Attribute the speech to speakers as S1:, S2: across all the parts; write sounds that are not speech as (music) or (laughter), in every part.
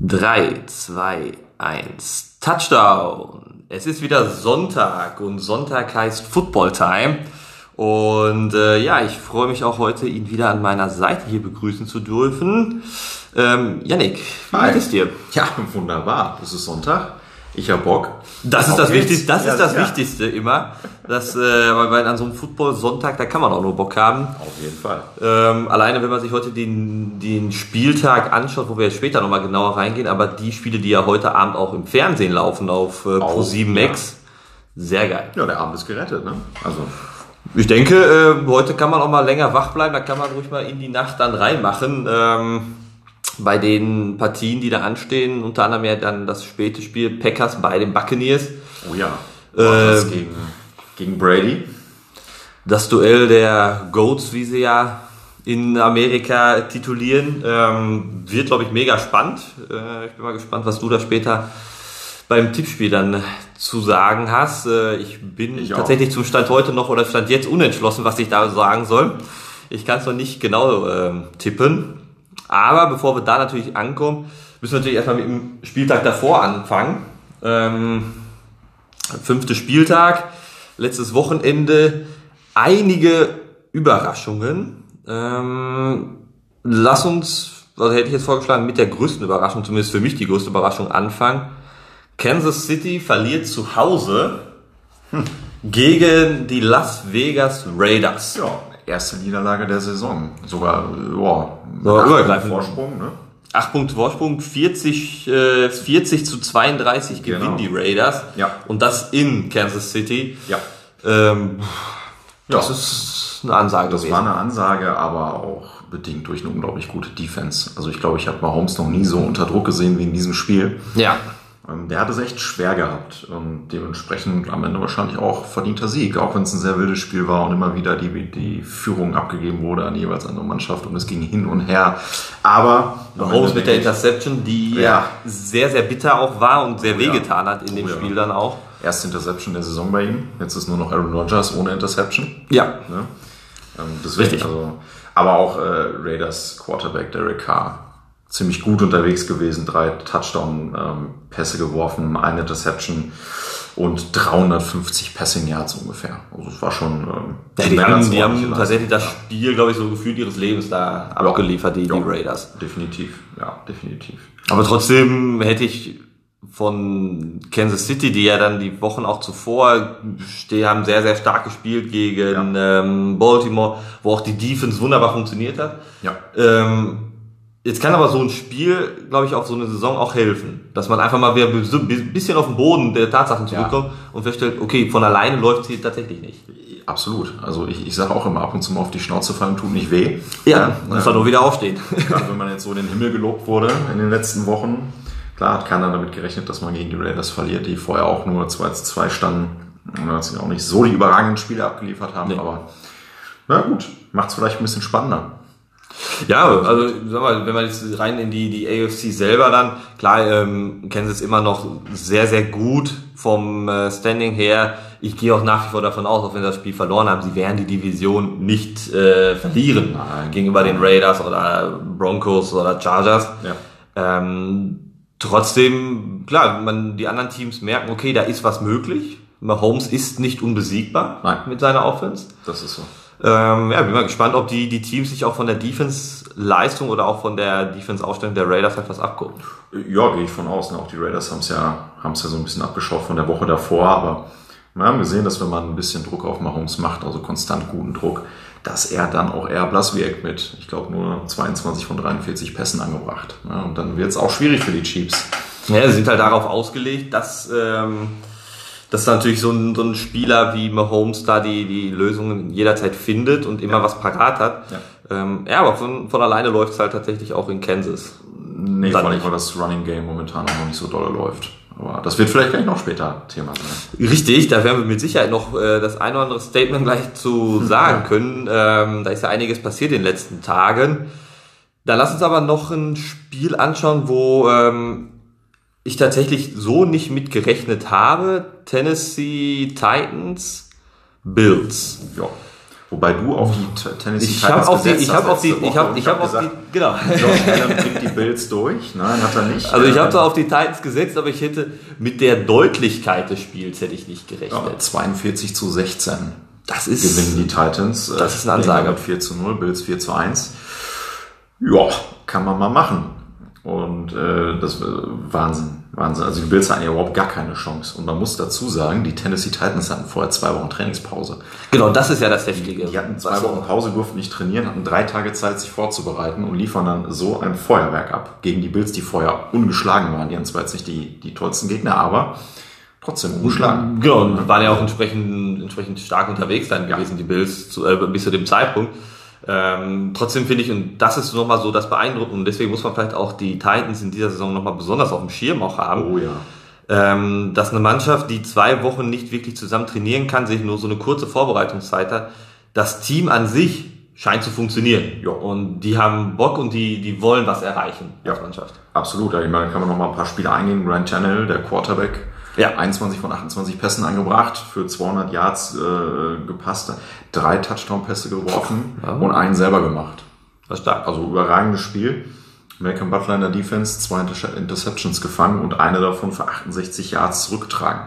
S1: 3, 2, 1, Touchdown. Es ist wieder Sonntag und Sonntag heißt Football Time. Und äh, ja, ich freue mich auch heute, ihn wieder an meiner Seite hier begrüßen zu dürfen. Ähm, Yannick, wie
S2: Hi.
S1: geht es dir?
S2: Ja, wunderbar. Es ist Sonntag. Ich hab Bock.
S1: Das ist das
S2: geht's.
S1: Wichtigste, das
S2: Ja,
S1: ist das
S2: ja.
S1: Wichtigste immer. Dass, äh, weil an so einem Football-Sonntag, da kann man auch nur Bock haben.
S2: Auf jeden Fall.
S1: Ähm, alleine, wenn man sich heute den, den Spieltag anschaut, wo wir jetzt später nochmal genauer reingehen, aber die Spiele, die ja heute Abend auch im Fernsehen laufen auf äh,
S2: Auch,
S1: Pro7 Max, sehr geil.
S2: Ja, der Abend ist gerettet, ne? Also,
S1: Ich denke, äh, heute kann man auch mal länger wach bleiben, da kann man ruhig mal in die Nacht dann reinmachen. Ähm, bei den Partien, die da anstehen, unter anderem ja dann das späte Spiel Packers bei den Buccaneers.
S2: oh ja.
S1: Ähm,
S2: gegen, gegen Brady.
S1: Das Duell der Goats, wie sie ja in Amerika titulieren, ähm, wird, glaube ich, mega spannend. Äh, ich bin mal gespannt, was du da später beim Tippspiel dann zu sagen hast. Äh, ich bin
S2: Ich
S1: tatsächlich zum Stand heute noch oder Stand jetzt unentschlossen, was ich da sagen soll. Ich kann es noch nicht genau ähm, tippen. Aber bevor wir da natürlich ankommen, müssen wir natürlich erstmal mit dem Spieltag davor anfangen. Ähm, fünfte Spieltag, letztes Wochenende, einige Überraschungen. Ähm, lass uns, also hätte ich jetzt vorgeschlagen, mit der größten Überraschung, zumindest für mich die größte Überraschung anfangen. Kansas City verliert zu Hause gegen die Las Vegas Raiders.
S2: Ja, erste Niederlage der Saison. Sogar, ja,
S1: So,
S2: acht. Vorsprung, ne?
S1: Acht Punkte Vorsprung, 40, äh, 40 zu 32 gewinnen
S2: Genau.
S1: die Raiders.
S2: Ja.
S1: Und das in Kansas City.
S2: Ja.
S1: Ähm,
S2: Ja,
S1: das ist eine Ansage
S2: das
S1: gewesen.
S2: war eine Ansage, aber auch bedingt durch eine unglaublich gute Defense. Also ich glaube, ich habe Mahomes noch nie so unter Druck gesehen wie in diesem Spiel.
S1: ja.
S2: Ähm, Der hat es echt schwer gehabt und dementsprechend am Ende wahrscheinlich auch verdienter Sieg, auch wenn es ein sehr wildes Spiel war und immer wieder die, die Führung abgegeben wurde an die jeweils andere Mannschaft und es ging hin und her. Aber
S1: Mahomes mit der Interception, die
S2: Ja.
S1: sehr, sehr bitter auch war und sehr
S2: Oh ja.
S1: wehgetan hat in dem
S2: Oh ja.
S1: Spiel dann auch.
S2: erste Interception der Saison bei ihm. Jetzt ist nur noch Aaron Rodgers ohne Interception.
S1: Ja.
S2: Ne? Ähm, deswegen,
S1: Richtig.
S2: also, aber auch äh, Raiders Quarterback Derek Carr ziemlich gut unterwegs gewesen, drei Touchdown-Pässe geworfen, eine Interception und 350 Passing Yards ungefähr. Also es war schon ähm,
S1: Ja, die haben, die haben tatsächlich das. Spiel, glaube ich, so gefühlt ihres Lebens da abgeliefert, die, die
S2: Ja.
S1: Raiders.
S2: Ja, definitiv, ja, definitiv.
S1: Aber trotzdem hätte ich von Kansas City, die ja dann die Wochen auch zuvor stehen, haben sehr, sehr stark gespielt gegen ähm, Baltimore, wo auch die Defense wunderbar funktioniert hat.
S2: Ja,
S1: Ähm, jetzt kann aber so ein Spiel, glaube ich, auf so eine Saison auch helfen, dass man einfach mal wieder ein bisschen auf den Boden der Tatsachen zurückkommt und feststellt, okay, von alleine läuft sie tatsächlich nicht.
S2: absolut. Also ich, ich sage auch immer, ab und zu mal auf die Schnauze fallen tut nicht weh.
S1: Ja, muss man nur wieder aufstehen. (laughs)
S2: Gerade wenn man jetzt so in den Himmel gelobt wurde in den letzten Wochen. Klar hat keiner damit gerechnet, dass man gegen die Raiders verliert, die vorher auch nur 2 zu 2 standen. Und jetzt auch nicht so die überragenden Spiele abgeliefert haben,
S1: Nee.
S2: aber na gut, macht es vielleicht ein bisschen spannender.
S1: Ja, also sag mal, wenn man jetzt rein in die, die AFC selber dann, klar, ähm, Kansas immer noch sehr, sehr gut vom äh, Standing her. Ich gehe auch nach wie vor davon aus, auch wenn sie das Spiel verloren haben, sie werden die Division nicht äh, verlieren
S2: Nein.
S1: gegenüber den Raiders oder Broncos oder Chargers.
S2: Ja.
S1: Ähm, trotzdem, klar, man, die anderen Teams merken, okay, da ist was möglich. Mahomes ist nicht unbesiegbar
S2: Nein.
S1: mit seiner Offense.
S2: Das ist so.
S1: Ähm, ja, bin mal gespannt, ob die, die Teams sich auch von der Defense-Leistung oder auch von der Defense-Aufstellung der Raiders etwas abgucken.
S2: Ja, gehe ich von aus. Ne? Auch die Raiders haben es ja, haben's ja so ein bisschen abgeschaut von der Woche davor, aber wir haben gesehen, dass wenn man ein bisschen Druck auf Mahomes macht, also konstant guten Druck, dass er dann auch eher blass wirkt mit, ich glaube, nur 22 von 43 Pässen angebracht. Ne? Und dann wird es auch schwierig für die Chiefs.
S1: Ja, sie sind halt darauf ausgelegt, dass, ähm, dass natürlich so ein, so ein Spieler wie Mahomes da die, die Lösungen jederzeit findet und immer was parat hat.
S2: Ja.
S1: Ähm, ja, aber von, von alleine läuft es halt tatsächlich auch in Kansas.
S2: Nee, vor allem, weil das Running Game momentan auch noch nicht so dolle läuft. Aber das wird vielleicht gleich noch später Thema sein.
S1: Richtig, da werden wir mit Sicherheit noch äh, das ein oder andere Statement gleich zu (laughs) sagen können. Ähm, da ist ja einiges passiert in den letzten Tagen. Dann lass uns aber noch ein Spiel anschauen, wo ähm, ich tatsächlich so nicht mit gerechnet habe. Tennessee Titans Bills.
S2: Ja. Wobei du auf die T- Tennessee
S1: Ich habe auf die, ich habe auf die,
S2: letzte
S1: ich
S2: Woche
S1: habe, ich habe auf die, genau.
S2: Josh Allen bringt die Bills durch. Nein, hat er nicht.
S1: Also ich
S2: Äh,
S1: habe da auf die Titans gesetzt, aber ich hätte mit der Deutlichkeit des Spiels hätte ich nicht
S2: ja,
S1: gerechnet.
S2: 42 zu 16
S1: Das ist
S2: gewinnen die Titans.
S1: Das ist eine Ansage.
S2: Mit 4 zu 0, Bills 4 zu 1. Ja, kann man mal machen. Und äh, das war Wahnsinn, Wahnsinn. Also die Bills hatten ja überhaupt gar keine Chance. Und man muss dazu sagen, die Tennessee Titans hatten vorher zwei Wochen Trainingspause.
S1: genau, das ist ja das Heftige.
S2: Die hatten zwei Wochen Pause, durften nicht trainieren, hatten drei Tage Zeit, sich vorzubereiten und liefern dann so ein Feuerwerk ab gegen die Bills, die vorher ungeschlagen waren. Die hatten zwar jetzt nicht die, die tollsten Gegner, aber trotzdem ungeschlagen.
S1: Genau, und waren ja auch entsprechend, entsprechend stark unterwegs dann gewesen, die Bills, zu, äh, bis zu dem Zeitpunkt. Ähm, trotzdem finde ich, und das ist nochmal so das Beeindruckende, und deswegen muss man vielleicht auch die Titans in dieser Saison nochmal besonders auf dem Schirm auch haben,
S2: Oh ja.
S1: ähm, dass eine Mannschaft, die zwei Wochen nicht wirklich zusammen trainieren kann, sich nur so eine kurze Vorbereitungszeit hat, das Team an sich scheint zu funktionieren.
S2: Ja.
S1: Und die haben Bock und die, die wollen was erreichen als
S2: Ja.
S1: Mannschaft.
S2: Absolut, ich meine, kann man noch mal ein paar Spiele eingehen. Ryan Tannehill, der Quarterback,
S1: Ja.
S2: 21 von 28 Pässen angebracht, für 200 Yards äh, gepasst, drei Touchdown-Pässe geworfen
S1: Ja.
S2: und einen selber gemacht.
S1: Das ist stark.
S2: Also überragendes Spiel. Malcolm Butler in der Defense, zwei Inter- Interceptions gefangen und eine davon für 68 Yards zurückgetragen.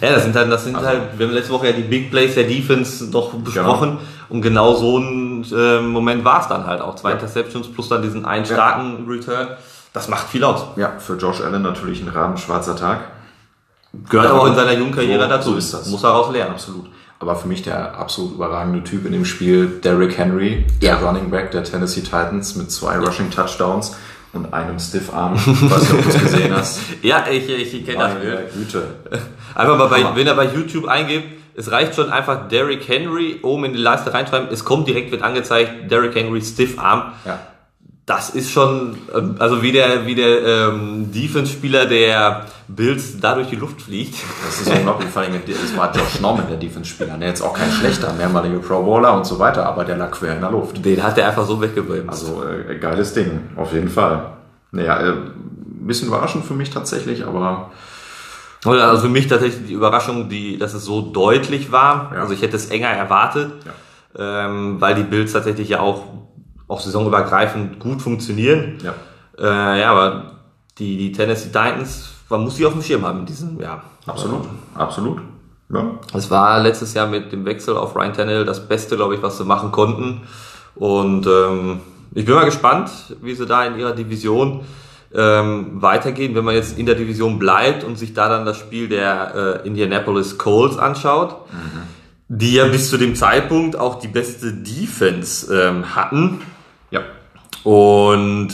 S1: Ja, das sind halt, das sind
S2: Also-
S1: halt, wir haben letzte Woche ja die Big Plays der Defense noch besprochen und genau so ein äh, Moment war es dann halt auch. Zwei
S2: Ja.
S1: Interceptions plus dann diesen einen starken Return. Das macht viel aus.
S2: Ja, für Josh Allen natürlich ein rabenschwarzer Tag.
S1: Gehört aber auch in seiner jungen Karriere
S2: so-
S1: dazu.
S2: so ist das.
S1: Muss daraus lernen.
S2: Absolut. Aber für mich der absolut überragende Typ in dem Spiel, Derrick Henry, der
S1: Ja.
S2: Running Back der Tennessee Titans mit zwei Rushing Touchdowns und einem (laughs) weiß nicht, ob du es gesehen hast.
S1: Ja, ich, ich kenne das Bild.
S2: Güte.
S1: Einfach mal bei, wenn er bei YouTube eingibt, es reicht schon einfach Derrick Henry oben in die Leiste reinschreiben. Es kommt direkt, wird angezeigt, Derrick Henry Stiff Arm.
S2: Ja.
S1: Das ist schon, ähm, also wie der, wie der ähm, Defense-Spieler der Bills da durch die Luft fliegt.
S2: Das ist unglaublich. Vor allem, es war Josh Norman, der Defense-Spieler. Der jetzt auch kein schlechter, mehrmaliger Pro Bowler und so weiter, aber der lag quer in der Luft.
S1: Den hat er einfach so weggebremst.
S2: Also, äh, geiles Ding. Auf jeden Fall. Naja, äh, ein bisschen überraschend für mich tatsächlich, aber
S1: also für mich tatsächlich die Überraschung, die, dass es so deutlich war.
S2: Ja.
S1: Also ich hätte es enger erwartet,
S2: Ja.
S1: ähm, weil die Bills tatsächlich ja auch, auch saisonübergreifend gut funktionieren.
S2: ja.
S1: Äh, ja, aber die, die Tennessee Titans, man muss die auf dem Schirm haben in diesem Jahr.
S2: Absolut. Absolut. Ja.
S1: Es war letztes Jahr mit dem Wechsel auf Ryan Tannehill das Beste, glaube ich, was sie machen konnten. Und ähm, ich bin mal gespannt, wie sie da in ihrer Division ähm, weitergehen. Wenn man jetzt in der Division bleibt und sich da dann das Spiel der äh, Indianapolis Colts anschaut, die ja bis zu dem Zeitpunkt auch die beste Defense ähm, hatten. Und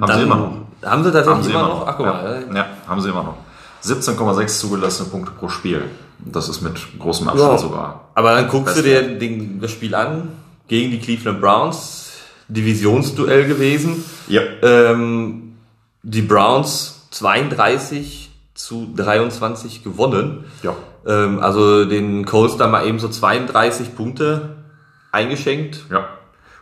S2: Haben sie immer noch.
S1: Haben sie tatsächlich
S2: Haben sie
S1: immer noch? Ach, guck
S2: ja.
S1: mal. äh,
S2: ja, haben sie immer noch. 17,6 zugelassene Punkte pro Spiel. Das ist mit großem Abstand
S1: Ja.
S2: sogar.
S1: Aber dann guckst du dir den, das Spiel an gegen die Cleveland Browns, Divisionsduell gewesen.
S2: Ja.
S1: Ähm, die Browns 32 zu 23 gewonnen.
S2: Ja.
S1: Ähm, also den Colts da mal eben so 32 Punkte eingeschenkt.
S2: Ja.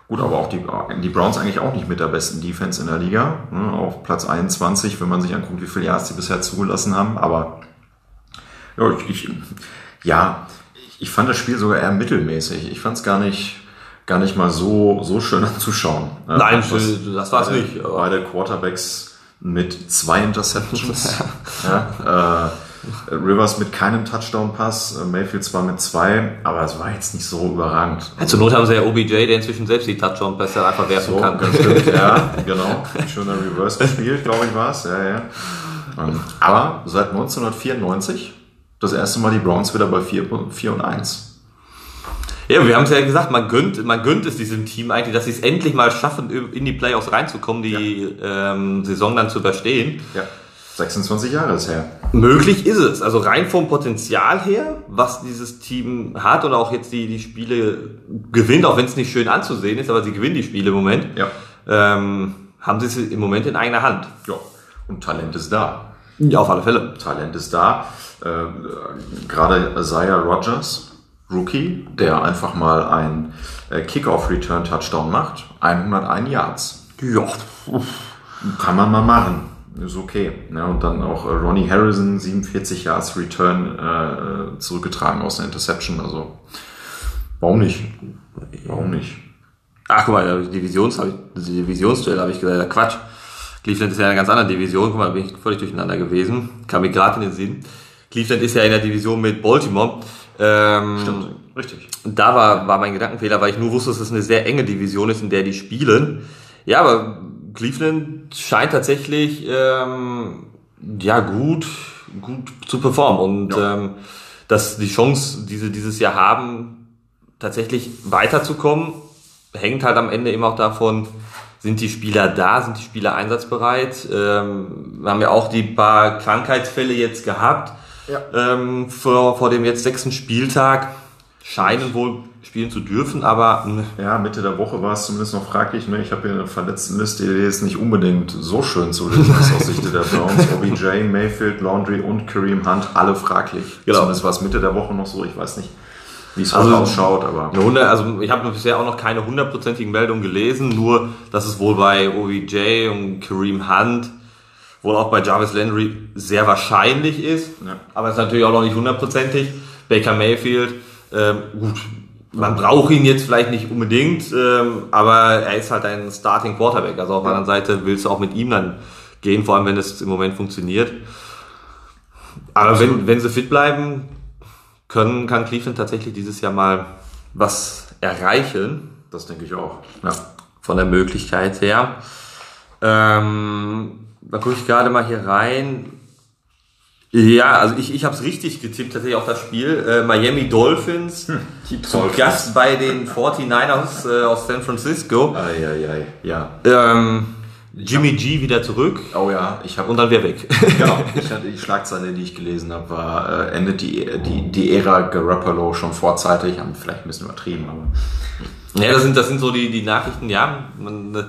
S2: Gut, aber auch die, die Browns eigentlich auch nicht mit der besten Defense in der Liga. Ne, Auf Platz 21, wenn man sich anguckt, wie viele Yards die bisher zugelassen haben. Aber ja, ich, ich, ja, ich fand das Spiel sogar eher mittelmäßig. Ich fand es gar nicht, gar nicht mal so, so schön (laughs) anzuschauen. Ne,
S1: Nein,
S2: was-
S1: das war's
S2: beide,
S1: nicht,
S2: Beide Quarterbacks mit zwei Interceptions. (laughs) ja, äh, Rivers mit keinem Touchdown-Pass, äh, Mayfield zwar mit zwei, aber es war jetzt nicht so überragend.
S1: Ja, zur Not haben sie ja OBJ, der inzwischen selbst die Touchdown-Pässe einfach werfen
S2: So,
S1: kann.
S2: ganz stimmt, ja, (laughs) genau. Schöner Reverse gespielt, glaube ich, war es. Ja, ja. Ähm, Aber seit 1994 das erste Mal die Browns wieder bei 4, 4 und 1.
S1: Ja, wir haben es ja gesagt, man gönnt, man gönnt es diesem Team eigentlich, dass sie es endlich mal schaffen, in die Playoffs reinzukommen, die ähm, Saison dann zu überstehen.
S2: Ja. 26 Jahre ist her.
S1: Möglich ist es. Also rein vom Potenzial her, was dieses Team hat und auch jetzt die, die Spiele gewinnt, auch wenn es nicht schön anzusehen ist, aber sie gewinnen die Spiele im Moment,
S2: Ja.
S1: ähm, haben sie es im Moment in eigener Hand.
S2: Ja. Und Talent ist da.
S1: Ja, auf alle Fälle.
S2: Talent ist da. Äh, Gerade Isaiah Rogers, Rookie, der einfach mal ein äh, Kickoff-Return-Touchdown macht. 101 Yards.
S1: Ja.
S2: Kann man mal machen. Ist okay. Ja, und dann auch äh, Ronnie Harrison, 47 Yards Return äh, zurückgetragen aus einer Interception. Also Warum nicht? Warum nicht?
S1: Ach, guck mal, Divisions, Divisionsduell habe ich gesagt. Quatsch. Cleveland ist ja in einer ganz anderen Division. Guck mal, da bin ich völlig durcheinander gewesen. Kam mir gerade in den Sinn. Cleveland ist ja in der Division mit Baltimore. Ähm,
S2: Stimmt, richtig.
S1: Da war, war mein Gedankenfehler, weil ich nur wusste, dass es eine sehr enge Division ist, in der die spielen. Ja, aber Cleveland scheint tatsächlich ähm, ja gut, gut zu performen und
S2: Ja.
S1: ähm, dass die Chance, die sie dieses Jahr haben, tatsächlich weiterzukommen, hängt halt am Ende immer auch davon, sind die Spieler da, sind die Spieler einsatzbereit. Ähm, wir haben ja auch die paar Krankheitsfälle jetzt gehabt
S2: Ja.
S1: ähm, vor, vor dem jetzt sechsten Spieltag. Scheinen wohl spielen zu dürfen, aber mh,
S2: Ja, Mitte der Woche war es zumindest noch fraglich. Ne? Ich habe hier eine Verletztenliste, die jetzt nicht unbedingt so schön zu lesen ist aus Sicht der Browns. (laughs) OBJ, Mayfield, Laundry und Kareem Hunt, alle fraglich.
S1: Genau.
S2: Zumindest war es Mitte der Woche noch so. Ich weiß nicht, wie es
S1: Also-
S2: ausschaut, aber
S1: Eine Hunde, also ich habe bisher auch noch keine hundertprozentigen Meldungen gelesen, nur dass es wohl bei OBJ und Kareem Hunt, wohl auch bei Jarvis Landry sehr wahrscheinlich ist,
S2: Ja.
S1: aber es ist natürlich auch noch nicht hundertprozentig. Baker Mayfield, ähm, gut, man braucht ihn jetzt vielleicht nicht unbedingt, ähm, aber er ist halt ein Starting Quarterback. Also auf der anderen Seite willst du auch mit ihm dann gehen, vor allem wenn es im Moment funktioniert. Aber wenn, wenn sie fit bleiben, können, kann Cleveland tatsächlich dieses Jahr mal was erreichen,
S2: das denke ich auch. Ja.
S1: von der Möglichkeit her. Ähm, da gucke ich gerade mal hier rein. Ja, also ich, ich habe es richtig getippt, tatsächlich auch das Spiel. Äh, Miami Dolphins,
S2: die
S1: zu Gast bei den 49ers äh, aus San Francisco.
S2: Eieiei, ja.
S1: Ähm, Jimmy G wieder zurück
S2: Oh ja, ich habe
S1: und dann wieder weg.
S2: Genau, ich hatte die Schlagzeile, die ich gelesen habe, war, äh, endet die, die, die Ära Garoppolo schon vorzeitig, haben vielleicht ein bisschen übertrieben, aber
S1: Ja, das sind, das sind so die, die Nachrichten, ja. Man äh,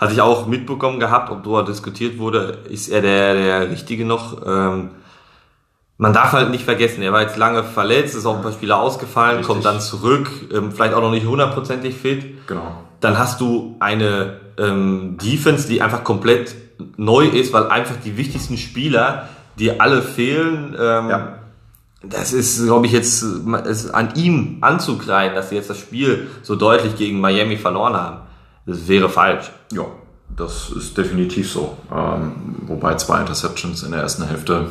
S1: hatte ich auch mitbekommen gehabt, ob darüber diskutiert wurde, ist er der, der Richtige noch. Ähm, man darf halt nicht vergessen, er war jetzt lange verletzt, ist auch ein paar Spiele ausgefallen,
S2: Richtig.
S1: kommt dann zurück, ähm, vielleicht auch noch nicht hundertprozentig fit.
S2: genau.
S1: Dann hast du eine ähm, Defense, die einfach komplett neu ist, weil einfach die wichtigsten Spieler, die alle fehlen, ähm,
S2: Ja.
S1: das ist, glaube ich, jetzt es an ihm anzukreiden, dass sie jetzt das Spiel so deutlich gegen Miami verloren haben. Das wäre falsch.
S2: Ja, das ist definitiv so. Ähm, wobei zwei Interceptions in der ersten Hälfte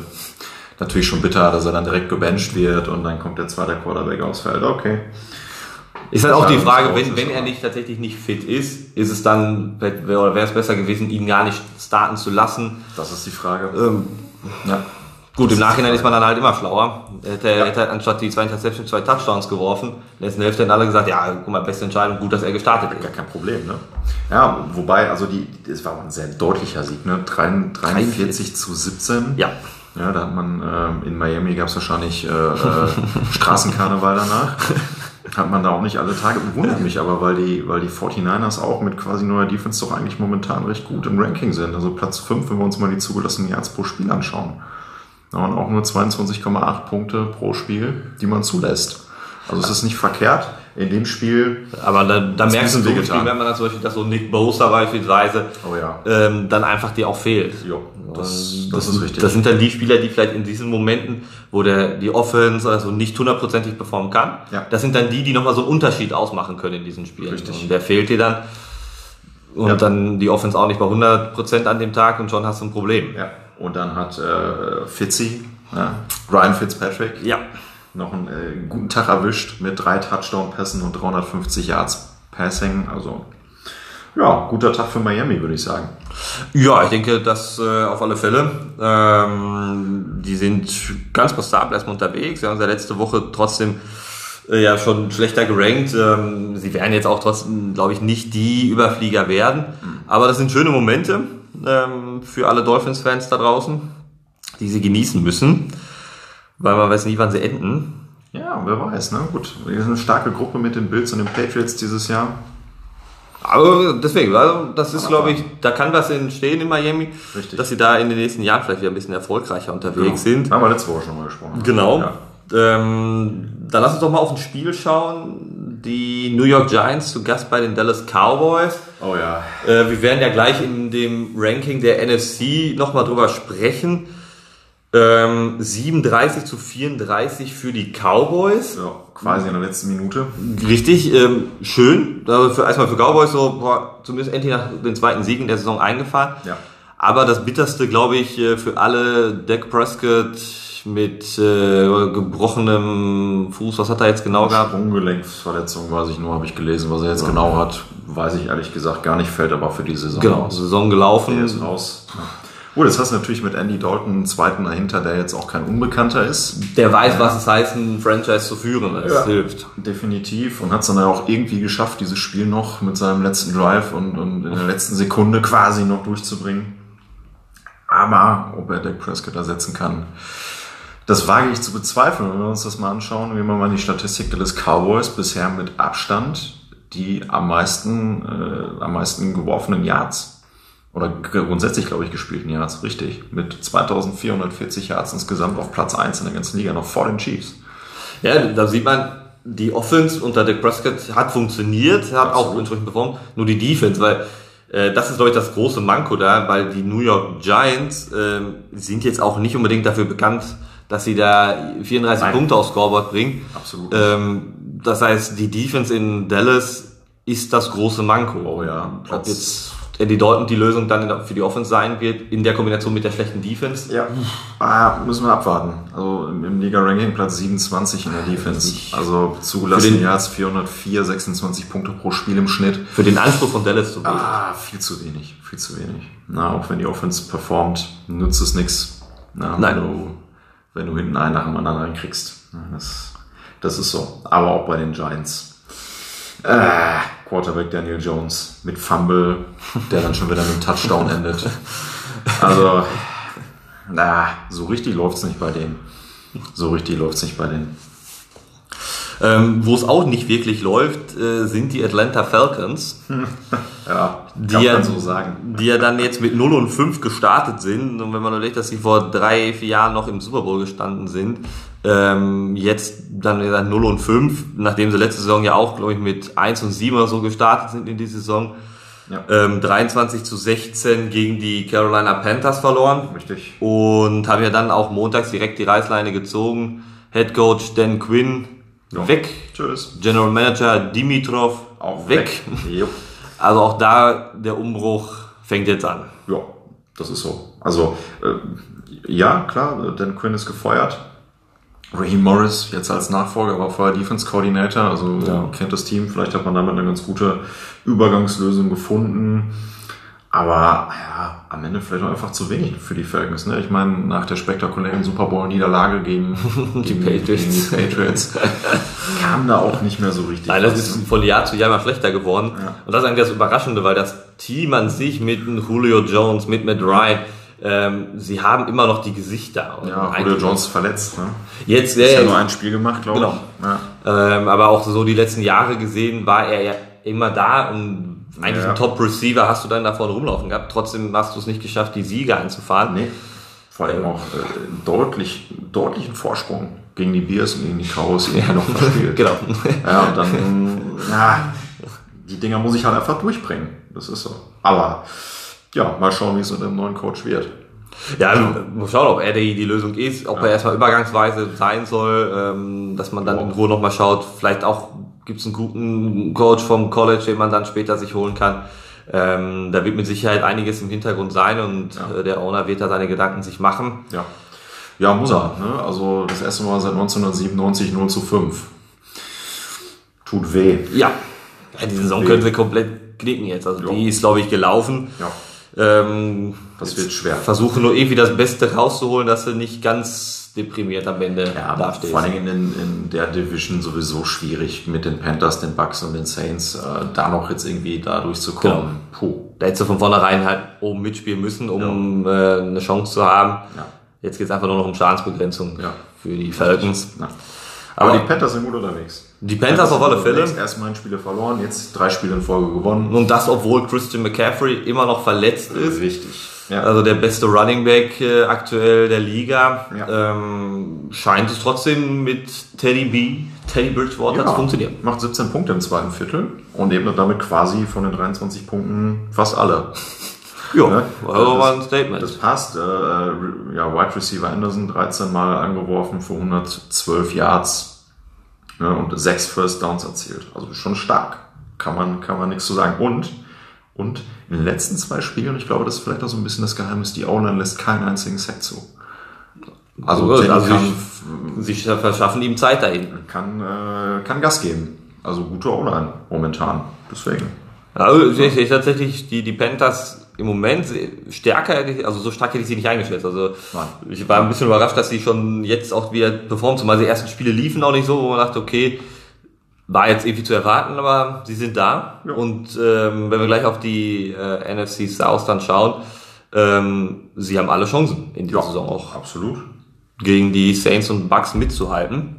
S2: natürlich schon bitter, dass er dann direkt gebencht wird und dann kommt der zweite Quarterback aufs Feld. Okay.
S1: Ist halt auch die Frage, wenn, wenn
S2: ist,
S1: er nicht tatsächlich nicht fit ist, ist es dann, oder wäre es besser gewesen, ihn gar nicht starten zu lassen?
S2: Das ist die Frage.
S1: Ähm,
S2: ja.
S1: Gut, im Nachhinein ist man dann halt immer schlauer. Er hätte, er hätte halt anstatt die zwei Interceptions zwei Touchdowns geworfen. In der ersten Hälfte haben alle gesagt, ja, guck mal, beste Entscheidung, gut, dass er gestartet
S2: Gar
S1: ist.
S2: kein Problem, ne? Ja, wobei, also die, es war auch ein sehr deutlicher Sieg, ne? 43, 43 zu 17.
S1: Ja.
S2: Ja, da hat man ähm, in Miami gab es wahrscheinlich äh, äh, Straßenkarneval danach. Hat man da auch nicht alle Tage. Wundert mich aber, weil die, weil die 49ers auch mit quasi neuer Defense doch eigentlich momentan recht gut im Ranking sind. Also Platz 5, wenn wir uns mal die zugelassenen Yards pro Spiel anschauen. Ja, und auch nur 22,8 Punkte pro Spiel, die man zulässt. Also es ist nicht verkehrt. In dem Spiel,
S1: Aber da, da
S2: Das
S1: merkst du so. Spiel, wenn man dann zum Beispiel, dass so Nick Bosa beispielsweise
S2: oh ja,
S1: ähm, dann einfach dir auch fehlt.
S2: jo, das,
S1: Ähm,
S2: das, ist richtig.
S1: Das sind dann die Spieler, die vielleicht in diesen Momenten, wo der die Offense also nicht hundertprozentig performen kann,
S2: Ja.
S1: das sind dann die, die nochmal so einen Unterschied ausmachen können in diesen Spielen.
S2: Richtig.
S1: Und der fehlt dir dann. Und
S2: Ja.
S1: dann die Offense auch nicht bei 100% an dem Tag und schon hast du ein Problem.
S2: Ja, und dann hat äh, Fitzy, ja, Ryan Fitzpatrick,
S1: Ja.
S2: Noch einen äh, guten Tag erwischt mit drei Touchdown-Pässen und 350 Yards Passing. Also, ja, guter Tag für Miami, würde ich sagen.
S1: Ja, ich denke, das äh, auf alle Fälle. Ähm, die sind ganz passabel erstmal unterwegs. Sie haben ja letzte Woche trotzdem äh, ja schon schlechter gerankt. Ähm, sie werden jetzt auch trotzdem, glaube ich, nicht die Überflieger werden. Aber das sind schöne Momente ähm, für alle Dolphins-Fans da draußen, die sie genießen müssen, weil man weiß nie, wann sie enden.
S2: Ja, wer weiß, ne? Gut, wir sind eine starke Gruppe mit den Bills und den Patriots dieses Jahr.
S1: Aber deswegen, also das ist, glaube ich, da kann was entstehen in Miami,
S2: Richtig.
S1: dass sie da in den nächsten Jahren vielleicht wieder ein bisschen erfolgreicher unterwegs sind.
S2: Da haben wir letzte Woche schon mal gesprochen.
S1: Genau.
S2: Ja.
S1: Ähm, dann lass uns doch mal auf ein Spiel schauen. Die New York Giants zu Gast bei den Dallas Cowboys.
S2: Oh ja.
S1: Äh, wir werden ja gleich in dem Ranking der NFC nochmal drüber sprechen. Ähm, 37 zu 34 für die Cowboys.
S2: Ja, quasi in der letzten Minute.
S1: Richtig, ähm, schön. Also für, erstmal für Cowboys so, boah, zumindest endlich nach den zweiten Siegen der Saison eingefahren.
S2: Ja.
S1: Aber das bitterste, glaube ich, äh, für alle, Dak Prescott mit äh, gebrochenem Fuß, was hat er jetzt genau gehabt?
S2: Sprunggelenksverletzung, weiß ich nur, habe ich gelesen. Was er jetzt genau hat, weiß ich ehrlich gesagt gar nicht, fällt aber für die Saison
S1: Genau,
S2: aus.
S1: Saison gelaufen.
S2: Der ist raus. Gut, jetzt hast du natürlich mit Andy Dalton einen zweiten dahinter, der jetzt auch kein Unbekannter ist.
S1: Der weiß, was es heißt, ein Franchise zu führen. Das
S2: Ja.
S1: hilft.
S2: Definitiv. Und hat es dann ja auch irgendwie geschafft, dieses Spiel noch mit seinem letzten Drive und, und in der letzten Sekunde quasi noch durchzubringen. Aber ob er Dak Prescott ersetzen kann, das wage ich zu bezweifeln. Wenn wir uns das mal anschauen, wie wir mal die Statistik des Cowboys bisher mit Abstand die am meisten, äh, am meisten geworfenen Yards oder grundsätzlich, glaube ich, gespielten Yards, richtig. Mit 2440 Yards insgesamt auf Platz 1 in der ganzen Liga, noch vor den Chiefs.
S1: Ja, da sieht man, die Offense unter Dak Prescott hat funktioniert, hat auch
S2: Absolut.
S1: entsprechend performt, nur die Defense, weil äh, das ist, glaube ich, das große Manko da, weil die New York Giants ähm, sind jetzt auch nicht unbedingt dafür bekannt, dass sie da 34
S2: Nein.
S1: Punkte aufs Scoreboard bringen.
S2: Absolut.
S1: Ähm, das heißt, die Defense in Dallas ist das große Manko.
S2: Oh ja, Platz-
S1: jetzt Andy Dalton die Lösung dann für die Offense sein wird, in der Kombination mit der schlechten Defense.
S2: Ja, ah, müssen wir abwarten. Also im, Liga-Ranking Platz 27 in der Defense. Also
S1: den-
S2: Yards 404, 26 Punkte pro Spiel im Schnitt.
S1: Für den Anspruch von Dallas zu gehen.
S2: Ah, viel zu wenig, viel zu wenig. Na, auch wenn die Offense performt, nützt es nichts.
S1: Nein.
S2: Wenn du, wenn du hinten einen nach dem anderen reinkriegst. Na, Das, das ist so. Aber auch bei den Giants. Äh, Quarterback Daniel Jones mit Fumble, der dann schon wieder mit einem Touchdown endet. Also, na, so richtig läuft's nicht bei denen. So richtig läuft's nicht bei denen.
S1: Ähm, Wo es auch nicht wirklich läuft, äh, sind die Atlanta Falcons, (laughs)
S2: Ja,
S1: die
S2: kann
S1: ja,
S2: man so sagen.
S1: die ja dann jetzt mit 0 und 5 gestartet sind. Und wenn man überlegt, dass sie vor drei, vier Jahren noch im Super Bowl gestanden sind, ähm, jetzt dann wieder 0 und 5, nachdem sie letzte Saison ja auch, glaube ich, mit 1 und 7 oder so gestartet sind in die Saison.
S2: Ja.
S1: Ähm, 23 zu 16 gegen die Carolina Panthers verloren.
S2: Richtig.
S1: Und haben ja dann auch montags direkt die Reißleine gezogen. Head Coach Dan Quinn
S2: Ja.
S1: weg.
S2: Tschüss.
S1: General Manager Dimitrov
S2: Auch
S1: weg.
S2: weg. (laughs)
S1: Also auch da der Umbruch fängt jetzt an.
S2: Ja, das ist so. Also, äh, ja, klar, Dan Quinn ist gefeuert. Raheem Morris jetzt als Nachfolger war vorher Defense Coordinator, also
S1: Ja.
S2: kennt das Team. Vielleicht hat man damit eine ganz gute Übergangslösung gefunden. Aber ja, am Ende vielleicht auch einfach zu wenig für die Falcons. Ne? Ich meine, nach der spektakulären Super Bowl-Niederlage (laughs) gegen, gegen,
S1: Patriots.
S2: gegen die Patriots kam da auch nicht mehr so richtig.
S1: Nein, das ist von Jahr zu Jahr immer schlechter geworden.
S2: Ja.
S1: Und das ist eigentlich das Überraschende, weil das Team an sich mit Julio Jones, mit Matt Ryan, ähm, sie haben immer noch die Gesichter.
S2: Ja, Julio Jones verletzt. Ne?
S1: Jetzt
S2: Ist ja
S1: wäre
S2: nur ein Spiel gemacht, glaube
S1: Genau.
S2: ich. Ja.
S1: Ähm, aber auch so die letzten Jahre gesehen war er ja immer da und eigentlich
S2: Ja.
S1: ein Top-Receiver hast du dann da vorne rumlaufen gehabt. Trotzdem hast du es nicht geschafft, die Sieger einzufahren.
S2: Nee. Vor allem auch äh, deutlich, deutlichen Vorsprung gegen die Bears und gegen die Cowboys irgendwie (laughs) noch verspielt.
S1: Genau.
S2: Ja, und dann, ja, die Dinger muss ich halt einfach durchbringen. Das ist so. Aber, ja, mal schauen, wie es mit dem neuen Coach wird.
S1: Ja, muss schauen, ob er die, die Lösung ist, ob er erstmal übergangsweise sein soll, ähm, dass man dann in Ruhe nochmal schaut. Vielleicht auch gibt es einen guten Coach vom College, den man dann später sich holen kann. Ähm, da wird mit Sicherheit einiges im Hintergrund sein und
S2: Ja.
S1: äh, der Owner wird da seine Gedanken sich machen.
S2: Ja. Ja, muss er. Ne? Also das erste Mal seit 1997 0 zu 5. Tut weh.
S1: Ja, ja die Saison können sie komplett knicken jetzt. Also
S2: Ja.
S1: die ist, glaube ich, gelaufen.
S2: Ja,
S1: Ähm,
S2: das wird schwer.
S1: versuchen nur irgendwie das Beste rauszuholen, dass du nicht ganz deprimiert am Ende
S2: Ja,
S1: dastehst.
S2: vor allen Dingen in, in der Division sowieso schwierig mit den Panthers, den Bucks und den Saints, äh, da noch jetzt irgendwie da durchzukommen. Puh.
S1: Da hättest du von vornherein halt oben mitspielen müssen, um äh, eine Chance zu haben.
S2: Ja.
S1: Jetzt geht es einfach nur noch um Schadensbegrenzung
S2: Ja.
S1: für die Falcons.
S2: Ja. Aber,
S1: Aber-
S2: die Panthers sind gut unterwegs.
S1: Die Panthers auf alle Fälle.
S2: unterwegs. Erst neun Spiele verloren, jetzt drei Spiele in Folge gewonnen.
S1: Und das, obwohl Christian McCaffrey immer noch verletzt ist.
S2: Richtig. Ja.
S1: Also der beste Running Back äh, aktuell der Liga.
S2: Ja.
S1: Ähm, scheint es trotzdem mit Teddy B, Teddy Bridgewater zu funktionieren.
S2: Macht 17 Punkte im zweiten Viertel und ebnet damit quasi von den 23 Punkten fast alle. (laughs)
S1: Ja, ne? also war ein Statement.
S2: Das passt. Äh, ja, Wide Receiver Anderson 13 Mal angeworfen für 112 Yards ne? und sechs First Downs erzielt. Also schon stark. Kann man, kann man nichts zu sagen. Und, und in den letzten zwei Spielen, ich glaube, das ist vielleicht auch so ein bisschen das Geheimnis, die O-Line lässt keinen einzigen Sack zu.
S1: Also, also, also kann, sie, sie verschaffen ihm Zeit dahin.
S2: Kann, äh, kann Gas geben. Also gute O-Line momentan. Deswegen.
S1: Also ich sehe tatsächlich die, die Panthers im Moment stärker, also so stark hätte ich sie nicht eingeschätzt. Also Nein. ich war ein bisschen überrascht, dass sie schon jetzt auch wieder performt, zumal die ersten Spiele liefen auch nicht so, wo man dachte, okay, war jetzt irgendwie zu erwarten, aber sie sind da. Ja. Und ähm, wenn wir gleich auf die äh, NFC South dann schauen, ähm, sie haben alle Chancen in dieser ja, Saison auch.
S2: Absolut.
S1: Gegen die Saints und Bucks mitzuhalten.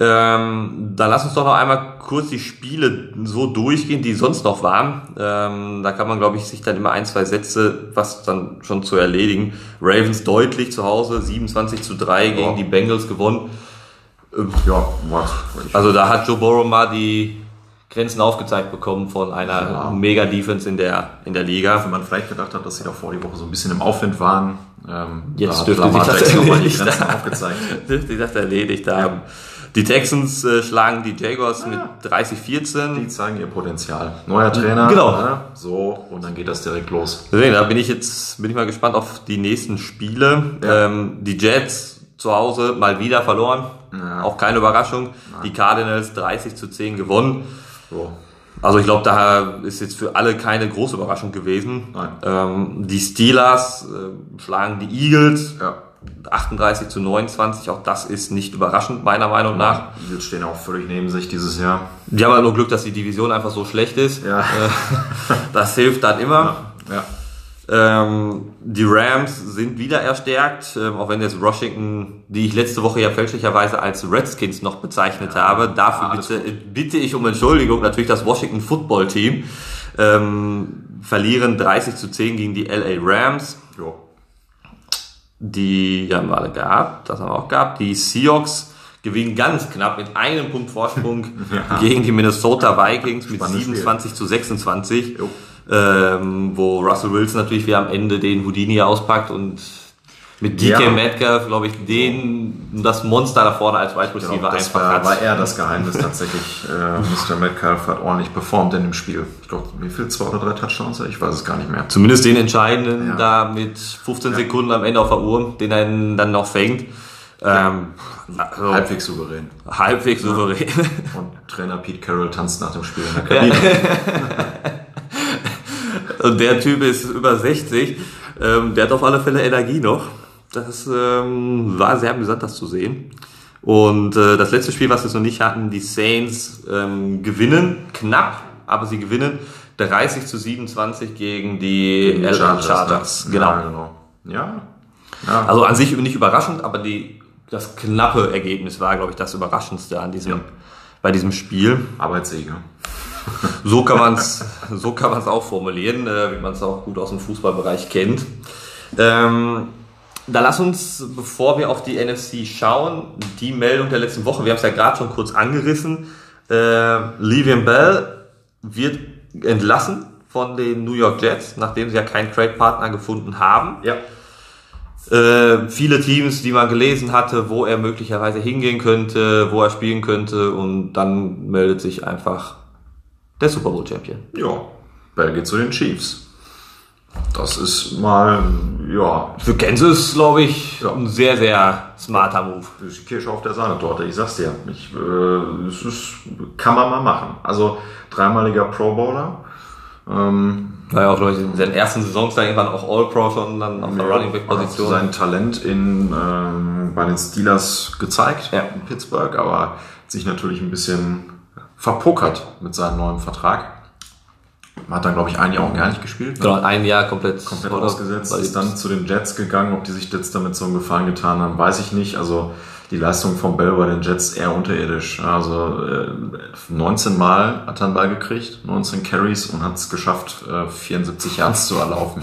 S1: Ähm, dann lass uns doch noch einmal kurz die Spiele so durchgehen, die sonst noch waren. Ähm, da kann man, glaube ich, sich dann immer ein, zwei Sätze, was dann schon zu erledigen. Ravens deutlich zu Hause, 27 zu 3 ja. gegen die Bengals gewonnen. Ähm, ja, was? Also da hat Joe Burrow mal die Grenzen aufgezeigt bekommen von einer ja. Mega-Defense in der, in der Liga.
S2: Wenn man vielleicht gedacht hat, dass sie davor die Woche so ein bisschen im Aufwind waren.
S1: Ähm, Jetzt dürfte sich das erledigt, dürfte sich das erledigt haben. Ja. Die Texans äh, schlagen die Jaguars mit 30-14.
S2: Die zeigen ihr Potenzial. Neuer Trainer.
S1: Genau. Ne?
S2: So, und dann geht das direkt los.
S1: Deswegen, da bin ich jetzt, bin ich mal gespannt auf die nächsten Spiele. Ja. Ähm, die Jets zu Hause mal wieder verloren. Ja. Auch keine Überraschung. Nein. Die Cardinals 30 zu 10 gewonnen. So. Also ich glaube, da ist jetzt für alle keine große Überraschung gewesen. Ähm, die Steelers äh, schlagen die Eagles. Ja. 38 zu 29, auch das ist nicht überraschend, meiner Meinung nach.
S2: Die Eagles stehen auch völlig neben sich dieses Jahr.
S1: Die haben halt nur Glück, dass die Division einfach so schlecht ist. Ja. Äh, (laughs) das hilft dann immer. Ja. ja. Ähm, die Rams sind wieder erstärkt, ähm, auch wenn jetzt Washington, die ich letzte Woche ja fälschlicherweise als Redskins noch bezeichnet ja, habe. Dafür bitte, bitte, ich um Entschuldigung. Natürlich das Washington Football Team ähm, verlieren 30 zu 10 gegen die LA Rams. Jo die haben wir alle gehabt, das haben wir auch gehabt. Die Seahawks gewinnen ganz knapp mit einem Punkt Vorsprung (laughs) ja. gegen die Minnesota Vikings mit 27 Spiel. zu 26. Ähm, wo Russell Wilson natürlich wie am Ende den Houdini auspackt und mit DK ja. Metcalf, glaube ich, den, das Monster da vorne als Wide Receiver genau,
S2: das einfach war, hat. war er das Geheimnis tatsächlich. (laughs) äh, Mr. Metcalf hat ordentlich performt in dem Spiel. Ich glaube, wie viel? Zwei oder drei Touchdowns? Ich weiß es gar nicht mehr.
S1: Zumindest den entscheidenden ja. da mit 15 ja. Sekunden am Ende auf der Uhr, den er dann noch fängt. Ähm,
S2: also, halbwegs souverän.
S1: Halbwegs souverän.
S2: Und Trainer Pete Carroll tanzt nach dem Spiel in der Kabine. (laughs)
S1: Und der Typ ist über 60. Ähm, der hat auf alle Fälle Energie noch. Das ähm, war sehr amüsant, das zu sehen. Und äh, das letzte Spiel, was wir noch nicht hatten, die Saints ähm, gewinnen, knapp, aber sie gewinnen 30 zu 27 gegen die
S2: LA Chargers. Chargers.
S1: Genau. Ja, genau. Ja. ja. Also an sich nicht überraschend, aber die, das knappe Ergebnis war, glaube ich, das Überraschendste an diesem, ja. bei diesem Spiel.
S2: Arbeitssieger.
S1: So kann man es so kann man es auch formulieren, äh, wie man es auch gut aus dem Fußballbereich kennt. Ähm, da lass uns, bevor wir auf die NFC schauen, die Meldung der letzten Woche, wir haben es ja gerade schon kurz angerissen, äh, Livian Bell wird entlassen von den New York Jets, nachdem sie ja keinen Trade-Partner gefunden haben. Ja. Äh, viele Teams, die man gelesen hatte, wo er möglicherweise hingehen könnte, wo er spielen könnte und dann meldet sich einfach der Super Bowl Champion.
S2: Ja, Bell geht zu den Chiefs. Das ist mal, ja.
S1: Für Kansas, glaube ich, ja. ein sehr, sehr smarter Move.
S2: Das ist Kirsche auf der Sahnetorte, ich sag's dir. Ich, äh, das ist, kann man mal machen. Also, dreimaliger Pro Bowler.
S1: Ähm, war ja auch, glaube ich, in seinen ersten Saisons da irgendwann auch All-Pro schon dann auf der Running Back Position.
S2: Sein Talent in, ähm, bei den Steelers gezeigt ja. in Pittsburgh, aber sich natürlich ein bisschen verpokert mit seinem neuen Vertrag. Man hat dann, glaube ich, ein Jahr auch gar nicht gespielt.
S1: Ne? Genau, ein Jahr komplett,
S2: komplett ausgesetzt. Ist dann zu den Jets gegangen. Ob die sich jetzt damit so einen Gefallen getan haben, weiß ich nicht. Also die Leistung von Bell bei den Jets eher unterirdisch. Also äh, 19 Mal hat er einen Ball gekriegt, 19 Carries und hat es geschafft, äh, 74 Yards zu erlaufen.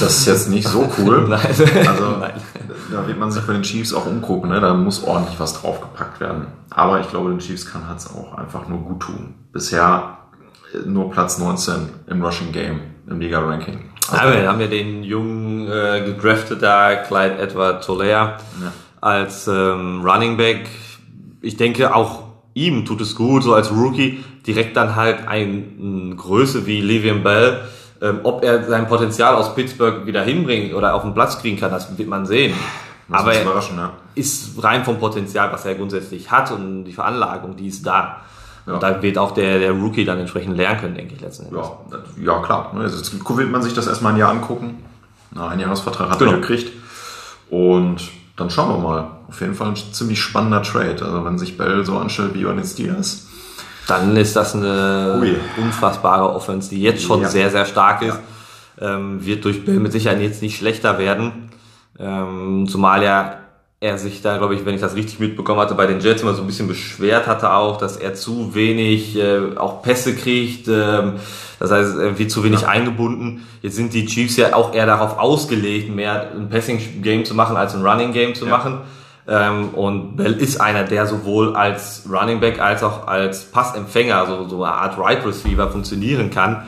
S2: Das ist jetzt nicht so cool. (laughs) Nein. Also (laughs) Nein. da wird man sich bei den Chiefs auch umgucken. Ne? Da muss ordentlich was draufgepackt werden. Aber ich glaube, den Chiefs kann es auch einfach nur gut tun. Bisher nur Platz 19 im Rushing Game im Liga-Ranking.
S1: Also, ja, wir haben ja den jungen äh, gedraftet da, Clyde Edward Tolaire, ja. Als ähm, Running Back. Ich denke, auch ihm tut es gut, so als Rookie, direkt dann halt eine Größe wie Le'Veon Bell. Ähm, ob er sein Potenzial aus Pittsburgh wieder hinbringt oder auf den Platz kriegen kann, das wird man sehen.
S2: Muss
S1: Aber er
S2: ja.
S1: ist rein vom Potenzial, was er grundsätzlich hat und die Veranlagung, die ist da.
S2: Ja.
S1: Und da wird auch der, der Rookie dann entsprechend lernen können, denke ich letzten Endes.
S2: Ja, das, ja klar. ne, Also jetzt will man sich das erstmal ein Jahr angucken. Na, ein Jahresvertrag hat
S1: Genau.
S2: er gekriegt. Und dann schauen wir mal. Auf jeden Fall ein ziemlich spannender Trade. Also wenn sich Bell so anstellt wie bei den Steelers.
S1: Dann ist das eine
S2: Ui.
S1: unfassbare Offense, die jetzt schon
S2: Ja.
S1: sehr, sehr stark ist. Ähm, wird durch Bill mit Sicherheit jetzt nicht schlechter werden. Ähm, zumal ja er sich da, glaube ich, wenn ich das richtig mitbekommen hatte, bei den Jets immer so ein bisschen beschwert hatte auch, dass er zu wenig äh, auch Pässe kriegt. Ähm, das heißt, er wird zu wenig eingebunden. Jetzt sind die Chiefs ja auch eher darauf ausgelegt, mehr ein Passing-Game zu machen, als ein Running-Game zu machen. Ähm, und Bell ist einer, der sowohl als Running Back als auch als Passempfänger, also so eine Art Right Receiver funktionieren kann.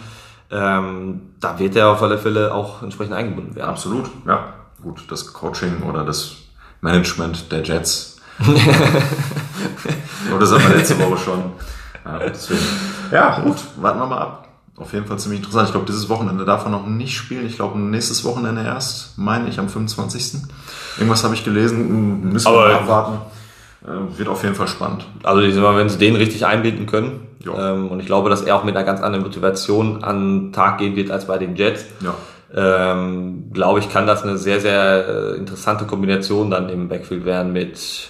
S1: Ähm, da wird er auf alle Fälle auch entsprechend eingebunden werden.
S2: Absolut, ja. Gut, das Coaching oder das Management der Jets. (laughs) Oder das haben wir letzte Woche schon. Ja, deswegen. ja, gut, warten wir mal ab. Auf jeden Fall ziemlich interessant. Ich glaube, dieses Wochenende darf er noch nicht spielen. Ich glaube, nächstes Wochenende erst, meine ich, am 25. Irgendwas habe ich gelesen. Müssen wir
S1: Aber-
S2: mal abwarten. Äh, Wird auf jeden Fall spannend.
S1: Also ich sag mal, wenn sie den richtig einbinden können, ähm, und ich glaube, dass er auch mit einer ganz anderen Motivation an den Tag gehen wird als bei den Jets,
S2: Ja.
S1: Ähm, glaube ich, kann das eine sehr, sehr äh, interessante Kombination dann im Backfield werden mit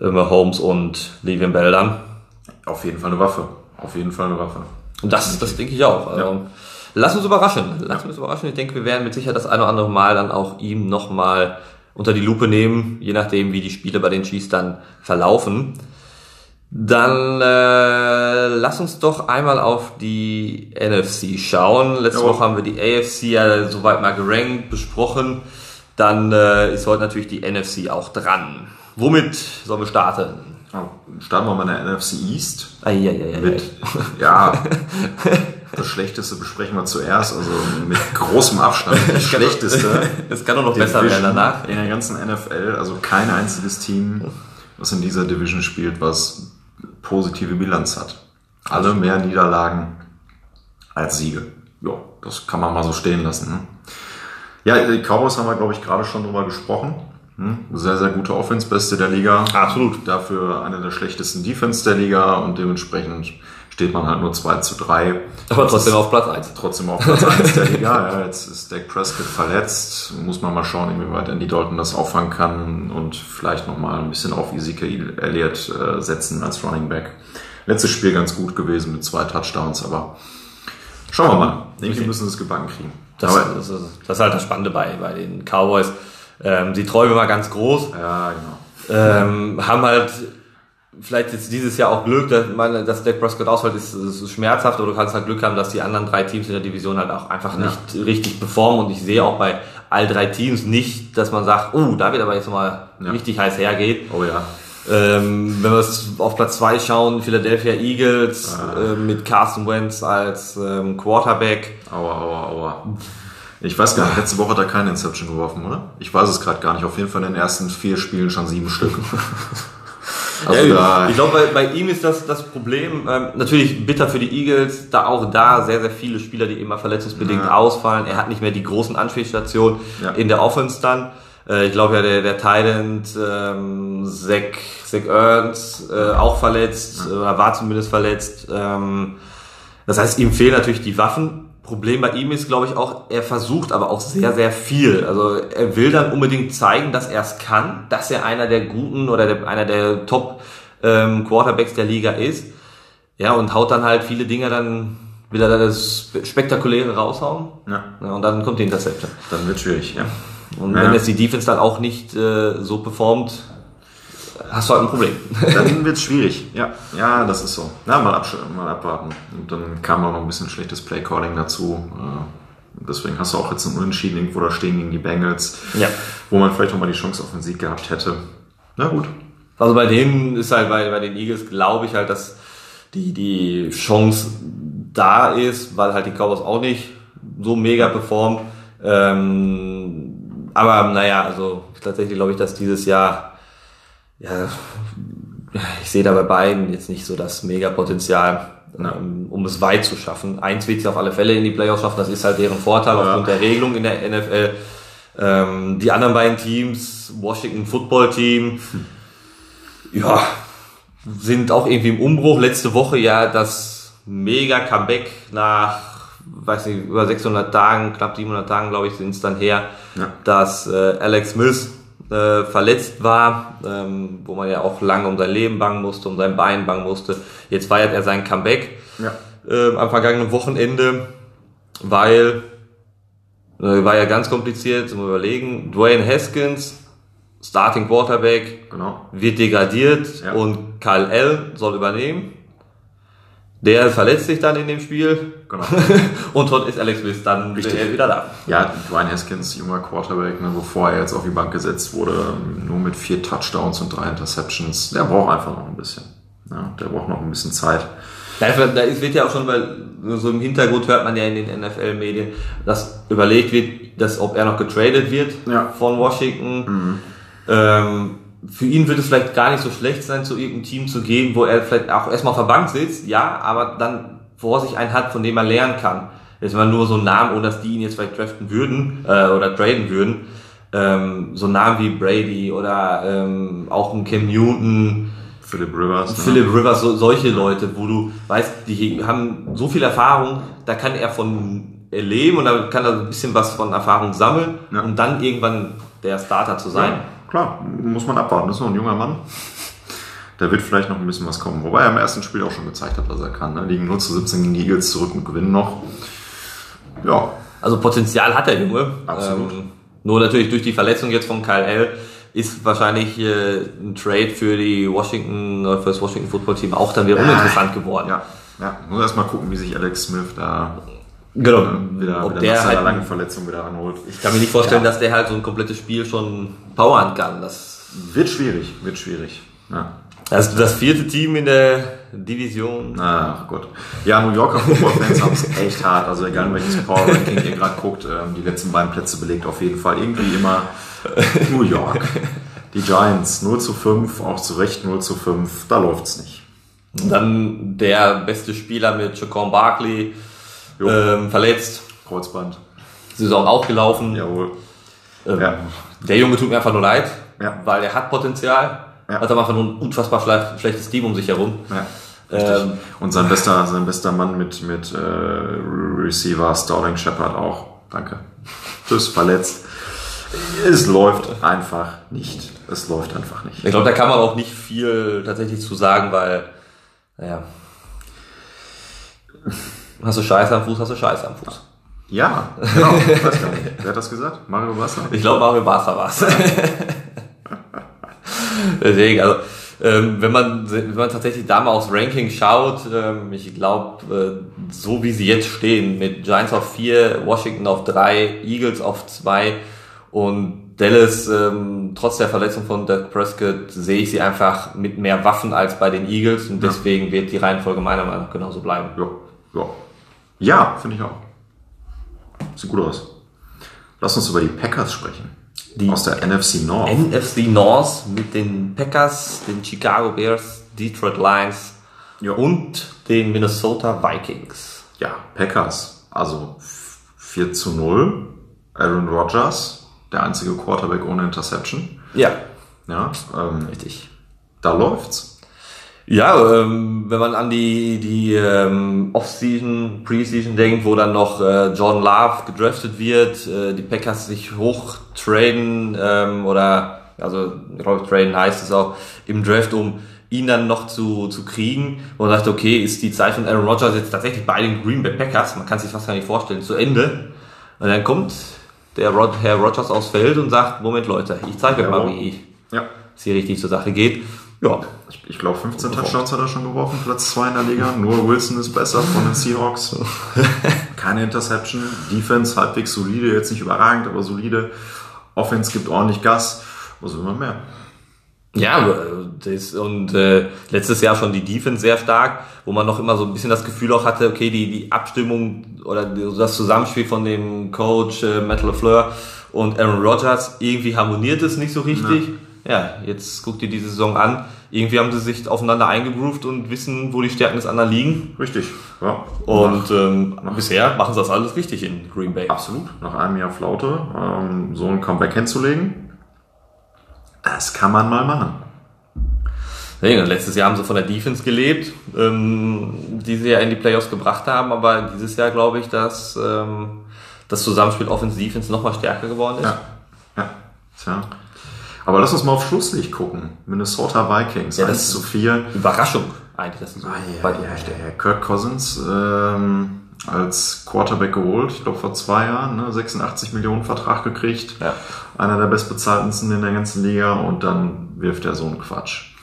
S1: äh, Holmes und Le'Veon Bell dann.
S2: Auf jeden Fall eine Waffe. Auf jeden Fall eine Waffe.
S1: Und das, das denke ich auch. Also, Lass uns überraschen. Lass uns überraschen. Ich denke, wir werden mit Sicherheit das eine oder andere Mal dann auch ihm nochmal unter die Lupe nehmen, je nachdem, wie die Spiele bei den Chiefs dann verlaufen. Dann äh, lass uns doch einmal auf die NFC schauen. Letzte
S2: Jawohl.
S1: Woche haben wir die AFC ja soweit mal gerankt, besprochen. Dann äh, ist heute natürlich die NFC auch dran. Womit sollen wir starten?
S2: Ja, Starten wir mal in der NFC East.
S1: Eieieiei.
S2: Mit, ja, (laughs) das Schlechteste besprechen wir zuerst, also mit großem Abstand. (laughs) Das Schlechteste. (laughs)
S1: Es kann doch noch besser werden danach.
S2: In der ganzen NFL, also kein einziges Team, was in dieser Division spielt, was positive Bilanz hat. Alle mehr Niederlagen als Siege. Ja, das kann man mal so stehen lassen. Ne? Ja, die Cowboys haben wir, glaube ich, gerade schon drüber gesprochen. Hm? Sehr, sehr gute Offense, beste der Liga.
S1: Absolut.
S2: Dafür eine der schlechtesten Defense der Liga und dementsprechend steht man halt nur 2 zu 3.
S1: Aber trotzdem auf Platz 1.
S2: Trotzdem auf Platz 1 der Liga. Ja, jetzt ist Dak Prescott verletzt. Muss man mal schauen, inwieweit Andy Dalton das auffangen kann und vielleicht nochmal ein bisschen auf Ezekiel Elliott äh, setzen als Running Back. Letztes Spiel ganz gut gewesen mit zwei Touchdowns, aber schauen wir mal. Irgendwie müssen sie es gebacken kriegen.
S1: Das,
S2: aber,
S1: das, ist, das ist halt das Spannende bei, bei den Cowboys. Ähm, sie träumen immer ganz groß,
S2: ja, genau.
S1: ähm, haben halt vielleicht jetzt dieses Jahr auch Glück, dass, meine, dass Dak Prescott ausfällt, ist, ist schmerzhaft, oder du kannst halt Glück haben, dass die anderen drei Teams in der Division halt auch einfach
S2: Ja.
S1: nicht richtig performen und ich sehe auch bei all drei Teams nicht, dass man sagt, oh, da wird aber jetzt mal
S2: Ja.
S1: richtig heiß hergeht.
S2: Oh ja.
S1: Ähm, wenn wir auf Platz zwei schauen, Philadelphia Eagles
S2: Ah.
S1: äh, mit Carson Wentz als ähm, Quarterback.
S2: Aua, aua, aua. Ich weiß gar nicht, letzte Woche hat er keine Inception geworfen, oder? Ich weiß es gerade gar nicht. Auf jeden Fall in den ersten vier Spielen schon sieben Stück. (laughs) Also
S1: ja, ich glaube, bei, bei ihm ist das das Problem. Ähm, natürlich bitter für die Eagles, da auch da sehr, sehr viele Spieler, die immer verletzungsbedingt
S2: Ja.
S1: ausfallen. Er hat nicht mehr die großen Anspielstationen
S2: Ja.
S1: in der Offense dann. Äh, ich glaube ja, der, der Thailand ähm, Zach, Zach Ernst äh, auch verletzt, äh, oder war zumindest verletzt. Ähm, das heißt, ihm fehlen natürlich die Waffen. Problem bei ihm ist, glaube ich, auch, er versucht aber auch sehr, sehr viel. Also er will dann unbedingt zeigen, dass er es kann, dass er einer der guten oder der, einer der Top ähm, Quarterbacks der Liga ist. Ja, und haut dann halt viele Dinge dann, will er da das Spektakuläre raushauen.
S2: ja,
S1: Ja, und dann kommt die Interception.
S2: dann wird schwierig, ja.
S1: Und
S2: Ja.
S1: wenn jetzt die Defense dann auch nicht äh, so performt, hast du halt ein Problem. (laughs)
S2: Dann wird es schwierig. Ja, ja, das ist so. Na, mal, mal abwarten. Und dann kam auch noch ein bisschen schlechtes Playcalling dazu. Äh, Deswegen hast du auch jetzt einen Unentschieden irgendwo da stehen gegen die Bengals,
S1: ja.
S2: wo man vielleicht noch mal die Chance auf den Sieg gehabt hätte. Na gut.
S1: Also bei denen ist halt bei, bei den Eagles glaube ich halt, dass die, die Chance da ist, weil halt die Cowboys auch nicht so mega performt. Ähm, aber naja, also tatsächlich glaube ich, dass dieses Jahr, ja, ich sehe da bei beiden jetzt nicht so das Mega-Potenzial, ja. Ähm, um es weit zu schaffen. Eins wird sie auf alle Fälle in die Playoffs schaffen, das ist halt deren Vorteil ja. aufgrund der Regelung in der NFL. Ähm, die anderen beiden Teams, Washington Football Team, hm. ja, sind auch irgendwie im Umbruch. Letzte Woche ja das mega Comeback nach, weiß nicht, über 600 Tagen, knapp 700 Tagen, glaube ich, sind es dann her, ja. dass äh, Alex Smith äh, verletzt war, ähm, wo man ja auch lange um sein Leben bangen musste, um sein Bein bangen musste. Jetzt feiert er sein Comeback ja. äh, am vergangenen Wochenende, weil äh, war ja ganz kompliziert zum Überlegen. Dwayne Haskins, Starting Quarterback, genau. wird degradiert ja. und Kyle L soll übernehmen. Der verletzt sich dann in dem Spiel. Genau. (laughs) und dort ist Alex Smith dann Richtig. wieder da.
S2: Ja, Dwayne Haskins, junger Quarterback, ne, bevor er jetzt auf die Bank gesetzt wurde, nur mit vier Touchdowns und drei Interceptions. Der braucht einfach noch ein bisschen. Ja, der braucht noch ein bisschen Zeit.
S1: Da wird ja auch schon, weil so im Hintergrund hört man ja in den NFL-Medien, dass überlegt wird, dass ob er noch getradet wird ja. von Washington. Mhm. Ähm, für ihn wird es vielleicht gar nicht so schlecht sein, zu irgendeinem Team zu gehen, wo er vielleicht auch erstmal auf der Bank sitzt, ja, aber dann vor sich einen hat, von dem er lernen kann. Jetzt mal nur so einen Namen, ohne dass die ihn jetzt vielleicht draften würden äh, oder traden würden. Ähm, so Namen wie Brady oder ähm, auch ein Cam Newton,
S2: Philip Rivers.
S1: Ne? Philip Rivers, so, solche Leute, wo du weißt, die haben so viel Erfahrung, da kann er von erleben und da kann er ein bisschen was von Erfahrung sammeln, ja. um dann irgendwann der Starter zu sein. Ja,
S2: klar, muss man abwarten. Das ist noch ein junger Mann. Da wird vielleicht noch ein bisschen was kommen. Wobei er im ersten Spiel auch schon gezeigt hat, was er kann. Ne? Liegen 0 zu 17 gegen die Eagles zurück und gewinnen noch.
S1: Ja. Also Potenzial hat der Junge. Absolut. Ähm, nur natürlich durch die Verletzung jetzt von Kyle L ist wahrscheinlich äh, ein Trade für die Washington, für das Washington Football Team auch dann wieder uninteressant geworden.
S2: Ja, ja. Muss erstmal gucken, wie sich Alex Smith da
S1: genau.
S2: wieder, Ob wieder der nach seiner halt, langen Verletzung wieder anholt.
S1: Ich kann mir nicht vorstellen, ja. dass der halt so ein komplettes Spiel schon powern kann. Das
S2: wird schwierig, wird schwierig. Ja.
S1: Also das vierte Team in der Division.
S2: Ach Gott. Ja, New Yorker Football-Fans (laughs) haben es echt hart. Also egal in welches Power Ranking ihr gerade guckt, ähm, die letzten beiden Plätze belegt auf jeden Fall irgendwie immer New York. Die Giants 0 zu 5, auch zu Recht 0 zu 5, da läuft's nicht.
S1: Dann der beste Spieler mit Chacon Barkley ähm, verletzt.
S2: Kreuzband.
S1: Saison auch gelaufen.
S2: Jawohl.
S1: Ähm, ja. Der Junge tut mir einfach nur leid, ja. weil er hat Potenzial. Ja. Hat aber einfach nur ein unfassbar schlechtes Team um sich herum.
S2: Ähm, und sein bester, sein bester Mann mit, mit äh, Receiver Starling Shepard auch. Danke. Tschüss, verletzt. Es läuft einfach nicht. Es läuft einfach nicht.
S1: Ich glaube, da kann man auch nicht viel tatsächlich zu sagen, weil, naja, hast du Scheiße am Fuß, hast du Scheiße am Fuß.
S2: Ja, genau. Ich weiß gar nicht. Wer hat das gesagt? Mario Basser?
S1: Ich glaube, Mario Basser war es. (laughs) Deswegen, also, ähm, wenn man, wenn man tatsächlich da mal aufs Ranking schaut, ähm, ich glaube, äh, so wie sie jetzt stehen, mit Giants auf vier, Washington auf drei, Eagles auf zwei und Dallas, ähm, trotz der Verletzung von Doug Prescott, sehe ich sie einfach mit mehr Waffen als bei den Eagles und deswegen ja. wird die Reihenfolge meiner Meinung nach genauso bleiben.
S2: Ja, ja. Ja finde ich auch. Sieht gut aus. Lass uns über die Packers sprechen. Die aus der NFC North.
S1: NFC North mit den Packers, den Chicago Bears, Detroit Lions ja. und den Minnesota Vikings.
S2: Ja, Packers. Also 4 zu 0. Aaron Rodgers, der einzige Quarterback ohne Interception.
S1: Ja.
S2: Ja, ähm,
S1: richtig.
S2: Da läuft's.
S1: Ja, ähm, wenn man an die, die ähm, Off-Season, Pre-Season denkt, wo dann noch äh, John Love gedraftet wird, äh, die Packers sich hoch traden ähm, oder, also ich glaube, traden heißt es auch, im Draft, um ihn dann noch zu, zu kriegen und man sagt, okay, ist die Zeit von Aaron Rodgers jetzt tatsächlich bei den Green Bay Packers, man kann sich fast gar nicht vorstellen, zu Ende. Und dann kommt der Rod, Herr Rogers aufs Feld und sagt, Moment Leute, ich zeige euch mal, wie ja. es hier richtig zur Sache geht.
S2: Ja. Ich, ich glaube, 15 Touchdowns hat er schon geworfen, Platz 2 in der Liga. Nur Wilson ist besser von den Seahawks. (laughs) Keine Interception. Defense halbwegs solide, jetzt nicht überragend, aber solide. Offense gibt ordentlich Gas. Was will man mehr?
S1: Ja, das, und äh, letztes Jahr schon die Defense sehr stark, wo man noch immer so ein bisschen das Gefühl auch hatte, okay, die, die Abstimmung oder das Zusammenspiel von dem Coach äh, Matt LeFleur und Aaron Rodgers, irgendwie harmoniert es nicht so richtig. Ja. Ja, jetzt guckt ihr die Saison an. Irgendwie haben sie sich aufeinander eingegroovt und wissen, wo die Stärken des anderen liegen.
S2: Richtig, ja.
S1: Und ähm, bisher machen sie das alles richtig in Green Bay.
S2: Absolut. Nach einem Jahr Flaute ähm, so ein Comeback hinzulegen, das kann man mal machen.
S1: Nee, letztes Jahr haben sie von der Defense gelebt, ähm, die sie ja in die Playoffs gebracht haben, aber dieses Jahr glaube ich, dass ähm, das Zusammenspiel Offense-Defense nochmal stärker geworden ist.
S2: Ja, ja. Tja. Aber lass uns mal auf Schlusslicht gucken. Minnesota Vikings,
S1: ja, das ist zu 4. Überraschung eigentlich, dass sie so
S2: ah, ja, weit ja, stehen. Ja, Kirk Cousins ähm, als Quarterback geholt, ich glaube vor zwei Jahren, ne, 86 Millionen Vertrag gekriegt. Ja. Einer der bestbezahltesten in der ganzen Liga und dann wirft er so einen Quatsch.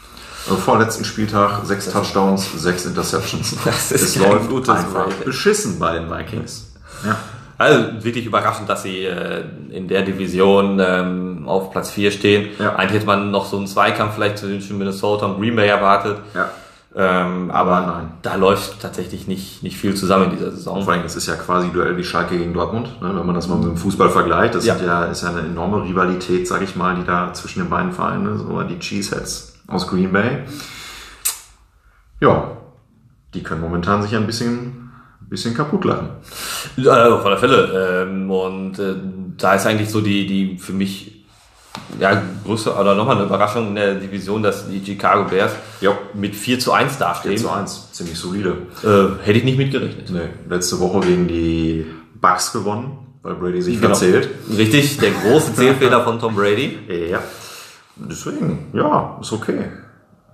S2: Also vorletzten Spieltag sechs Touchdowns, sechs Interceptions. (laughs)
S1: Das ist es läuft gutes einfach
S2: Welt. beschissen bei den Vikings. Ja.
S1: Also wirklich überraschend, dass sie äh, in der Division ähm, auf Platz 4 stehen. Ja. Eigentlich hätte man noch so einen Zweikampf vielleicht zwischen Minnesota und Green Bay erwartet. Ja. Ähm, aber Nein. da läuft tatsächlich nicht, nicht viel zusammen in dieser Saison.
S2: Vor allem, es ist ja quasi Duell wie Schalke gegen Dortmund, ne? wenn man das mal mit dem Fußball vergleicht. Das ja. Ja, ist ja eine enorme Rivalität, sage ich mal, die da zwischen den beiden Vereinen ist, oder die Cheeseheads aus Green Bay. Ja, die können momentan sich ein bisschen, ein bisschen kaputt lachen.
S1: Äh, auf alle Fälle. Ähm, und äh, da ist eigentlich so die, die für mich ja, größte oder nochmal eine Überraschung in der Division, dass die Chicago Bears jo. mit 4 zu 1 dastehen.
S2: 4 zu 1, ziemlich solide.
S1: Äh, hätte ich nicht mitgerechnet.
S2: Nee, letzte Woche gegen die Bucks gewonnen, weil Brady sich genau. verzählt.
S1: Richtig, der große Zählfehler von Tom Brady.
S2: Ja. Deswegen, ja, ist okay.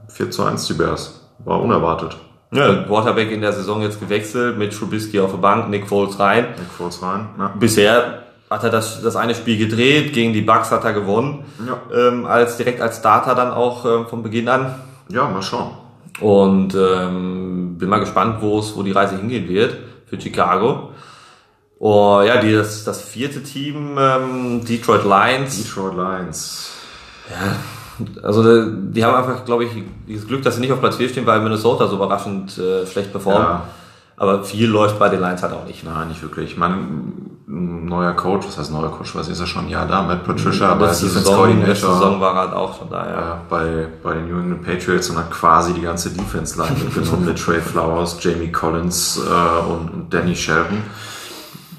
S2: 4 zu 1 die Bears. War unerwartet.
S1: Ja, Quarterback in der Saison jetzt gewechselt, mit Trubisky auf der Bank, Nick Foles rein.
S2: Nick Foles rein, ja.
S1: Bisher hat er das, das eine Spiel gedreht, gegen die Bucks hat er gewonnen. Ja. Ähm, als, direkt als Starter dann auch ähm, von Beginn an.
S2: Ja, mal schauen.
S1: Und ähm, bin mal gespannt, wo es, wo die Reise hingehen wird für Chicago. Oh, ja, die, das, das vierte Team, ähm, Detroit Lions.
S2: Detroit Lions.
S1: Ja, also die haben einfach, glaube ich, dieses Glück, dass sie nicht auf Platz 4 stehen, weil Minnesota so überraschend äh, schlecht performt. Ja. Aber viel läuft bei den Lions halt auch nicht.
S2: Nein, nicht wirklich. Ein neuer Coach, was heißt neuer Coach, weiß ich, ist ja schon ein Jahr da, Matt Patricia, aber
S1: Defense Saison, Coordinator. Letzte Saison war er halt auch schon da, ja. ja.
S2: bei, bei den New England Patriots und hat quasi die ganze Defense-Line mitgenommen mit Trey Flowers, Jamie Collins äh, und, und Danny Shelton.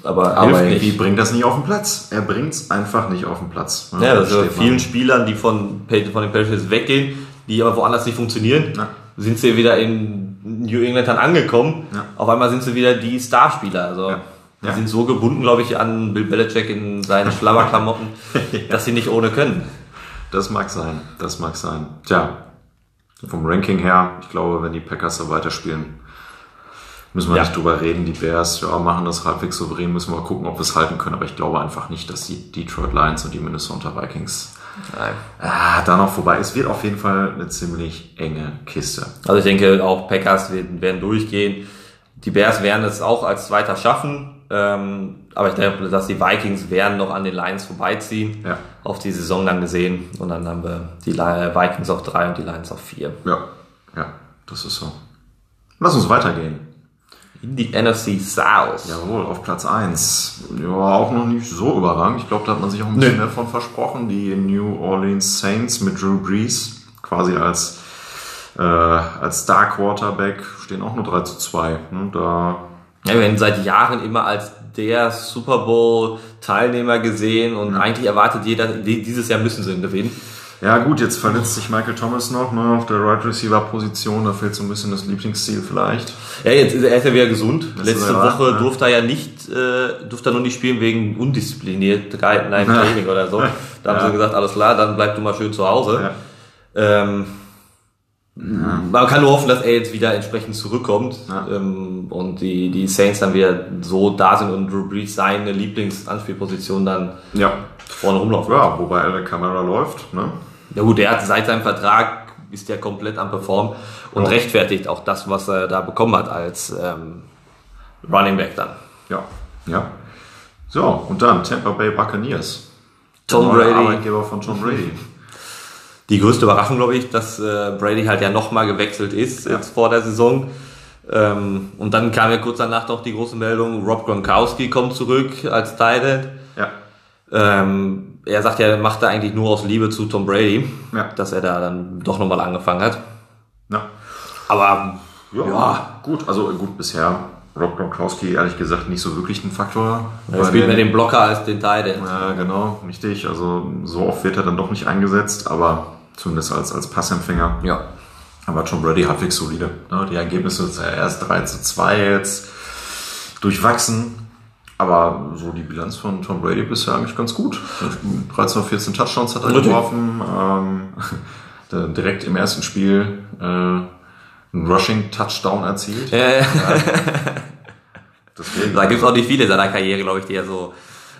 S2: Aber, aber irgendwie nicht. bringt das nicht auf den Platz. Er bringt es einfach nicht auf den Platz.
S1: Ja, ja also vielen man. Spielern, die von, von den Patriots weggehen, die aber woanders nicht funktionieren, ja. sind sie wieder in New England dann angekommen. Ja. Auf einmal sind sie wieder die Starspieler. Also ja. die sind so gebunden, glaube ich, an Bill Belichick in seinen (laughs) Schlabberklamotten, dass sie nicht ohne können.
S2: Das mag sein, das mag sein. Tja, vom Ranking her, ich glaube, wenn die Packers so weiterspielen, Müssen wir ja. nicht drüber reden. Die Bears ja, machen das halbwegs souverän. Müssen wir mal gucken, ob wir es halten können. Aber ich glaube einfach nicht, dass die Detroit Lions und die Minnesota Vikings ah, da noch vorbei. Es wird auf jeden Fall eine ziemlich enge Kiste.
S1: Also ich denke, auch Packers werden, werden durchgehen. Die Bears werden es auch als Zweiter schaffen. Ähm, aber ich denke, dass die Vikings werden noch an den Lions vorbeiziehen. Ja. Auf die Saison dann gesehen. Und dann haben wir die Vikings auf drei und die Lions auf vier.
S2: Ja, ja, das ist so. Lass uns weitergehen.
S1: In die NFC South.
S2: Jawohl, auf Platz 1. Ja, auch noch nicht so überragend. Ich glaube, da hat man sich auch ein bisschen nee. mehr von versprochen. Die New Orleans Saints mit Drew Brees, quasi als, äh, als Star Quarterback, stehen auch nur 3 zu 2. Ne? Da
S1: ja, wir werden seit Jahren immer als der Super Bowl Teilnehmer gesehen und ja. eigentlich erwartet jeder, dieses Jahr müssen sie ihn gewinnen.
S2: Ja gut, jetzt verletzt sich Michael Thomas noch ne, auf der Right Receiver Position, da fehlt so ein bisschen das Lieblingsziel vielleicht.
S1: Ja, jetzt ist er, ist ja wieder gesund. Das Letzte Woche ja. durfte er ja nicht, äh, durfte er nur nicht spielen wegen Undiszipliniert nein, Training oder so. (laughs) Da haben ja. sie gesagt, alles klar, dann bleib du mal schön zu Hause. Ja. Ähm, man kann nur hoffen, dass er jetzt wieder entsprechend zurückkommt ähm, und die, die Saints dann wieder so da sind und Drew Brees seine Lieblingsanspielposition dann
S2: ja.
S1: vorne rumlaufen.
S2: Ja, wobei er der Kamera läuft. Ne?
S1: Ja gut, der hat seit seinem Vertrag ist der komplett am Perform und ja. rechtfertigt auch das, was er da bekommen hat als ähm, Running Back dann.
S2: Ja, ja. So, und dann Tampa Bay Buccaneers.
S1: Tom Brady.
S2: Arbeitgeber von Tom Brady. (laughs)
S1: die größte Überraschung, glaube ich, dass äh, Brady halt ja nochmal gewechselt ist
S2: Ja.
S1: jetzt vor der Saison. Ähm, und dann kam ja kurz danach noch die große Meldung, Rob Gronkowski kommt zurück als Tight End.
S2: Ja.
S1: Ähm, er sagt ja, er macht er eigentlich nur aus Liebe zu Tom Brady,
S2: Ja.
S1: dass er da dann doch nochmal angefangen hat.
S2: Ja.
S1: Aber
S2: Ja,
S1: Ja.
S2: gut. Also gut, bisher Rob Gronkowski ehrlich gesagt nicht so wirklich ein Faktor.
S1: er
S2: Bei
S1: spielt mehr den Blocker als den Tight End.
S2: Ja, genau, richtig. Also so oft wird er dann doch nicht eingesetzt, aber zumindest als, als Passempfänger.
S1: Ja.
S2: Aber Tom Brady halbwegs solide. Ne? Die Ergebnisse sind ja erst 3 zu 2 jetzt durchwachsen. Aber so die Bilanz von Tom Brady bisher eigentlich ganz gut. 13 oder 14 Touchdowns hat er
S1: Richtig.
S2: geworfen. Ähm, (laughs) direkt im ersten Spiel äh, einen Rushing-Touchdown erzielt.
S1: Äh, (laughs)
S2: Deswegen,
S1: da gibt es auch nicht viele in seiner Karriere, glaube ich, die er so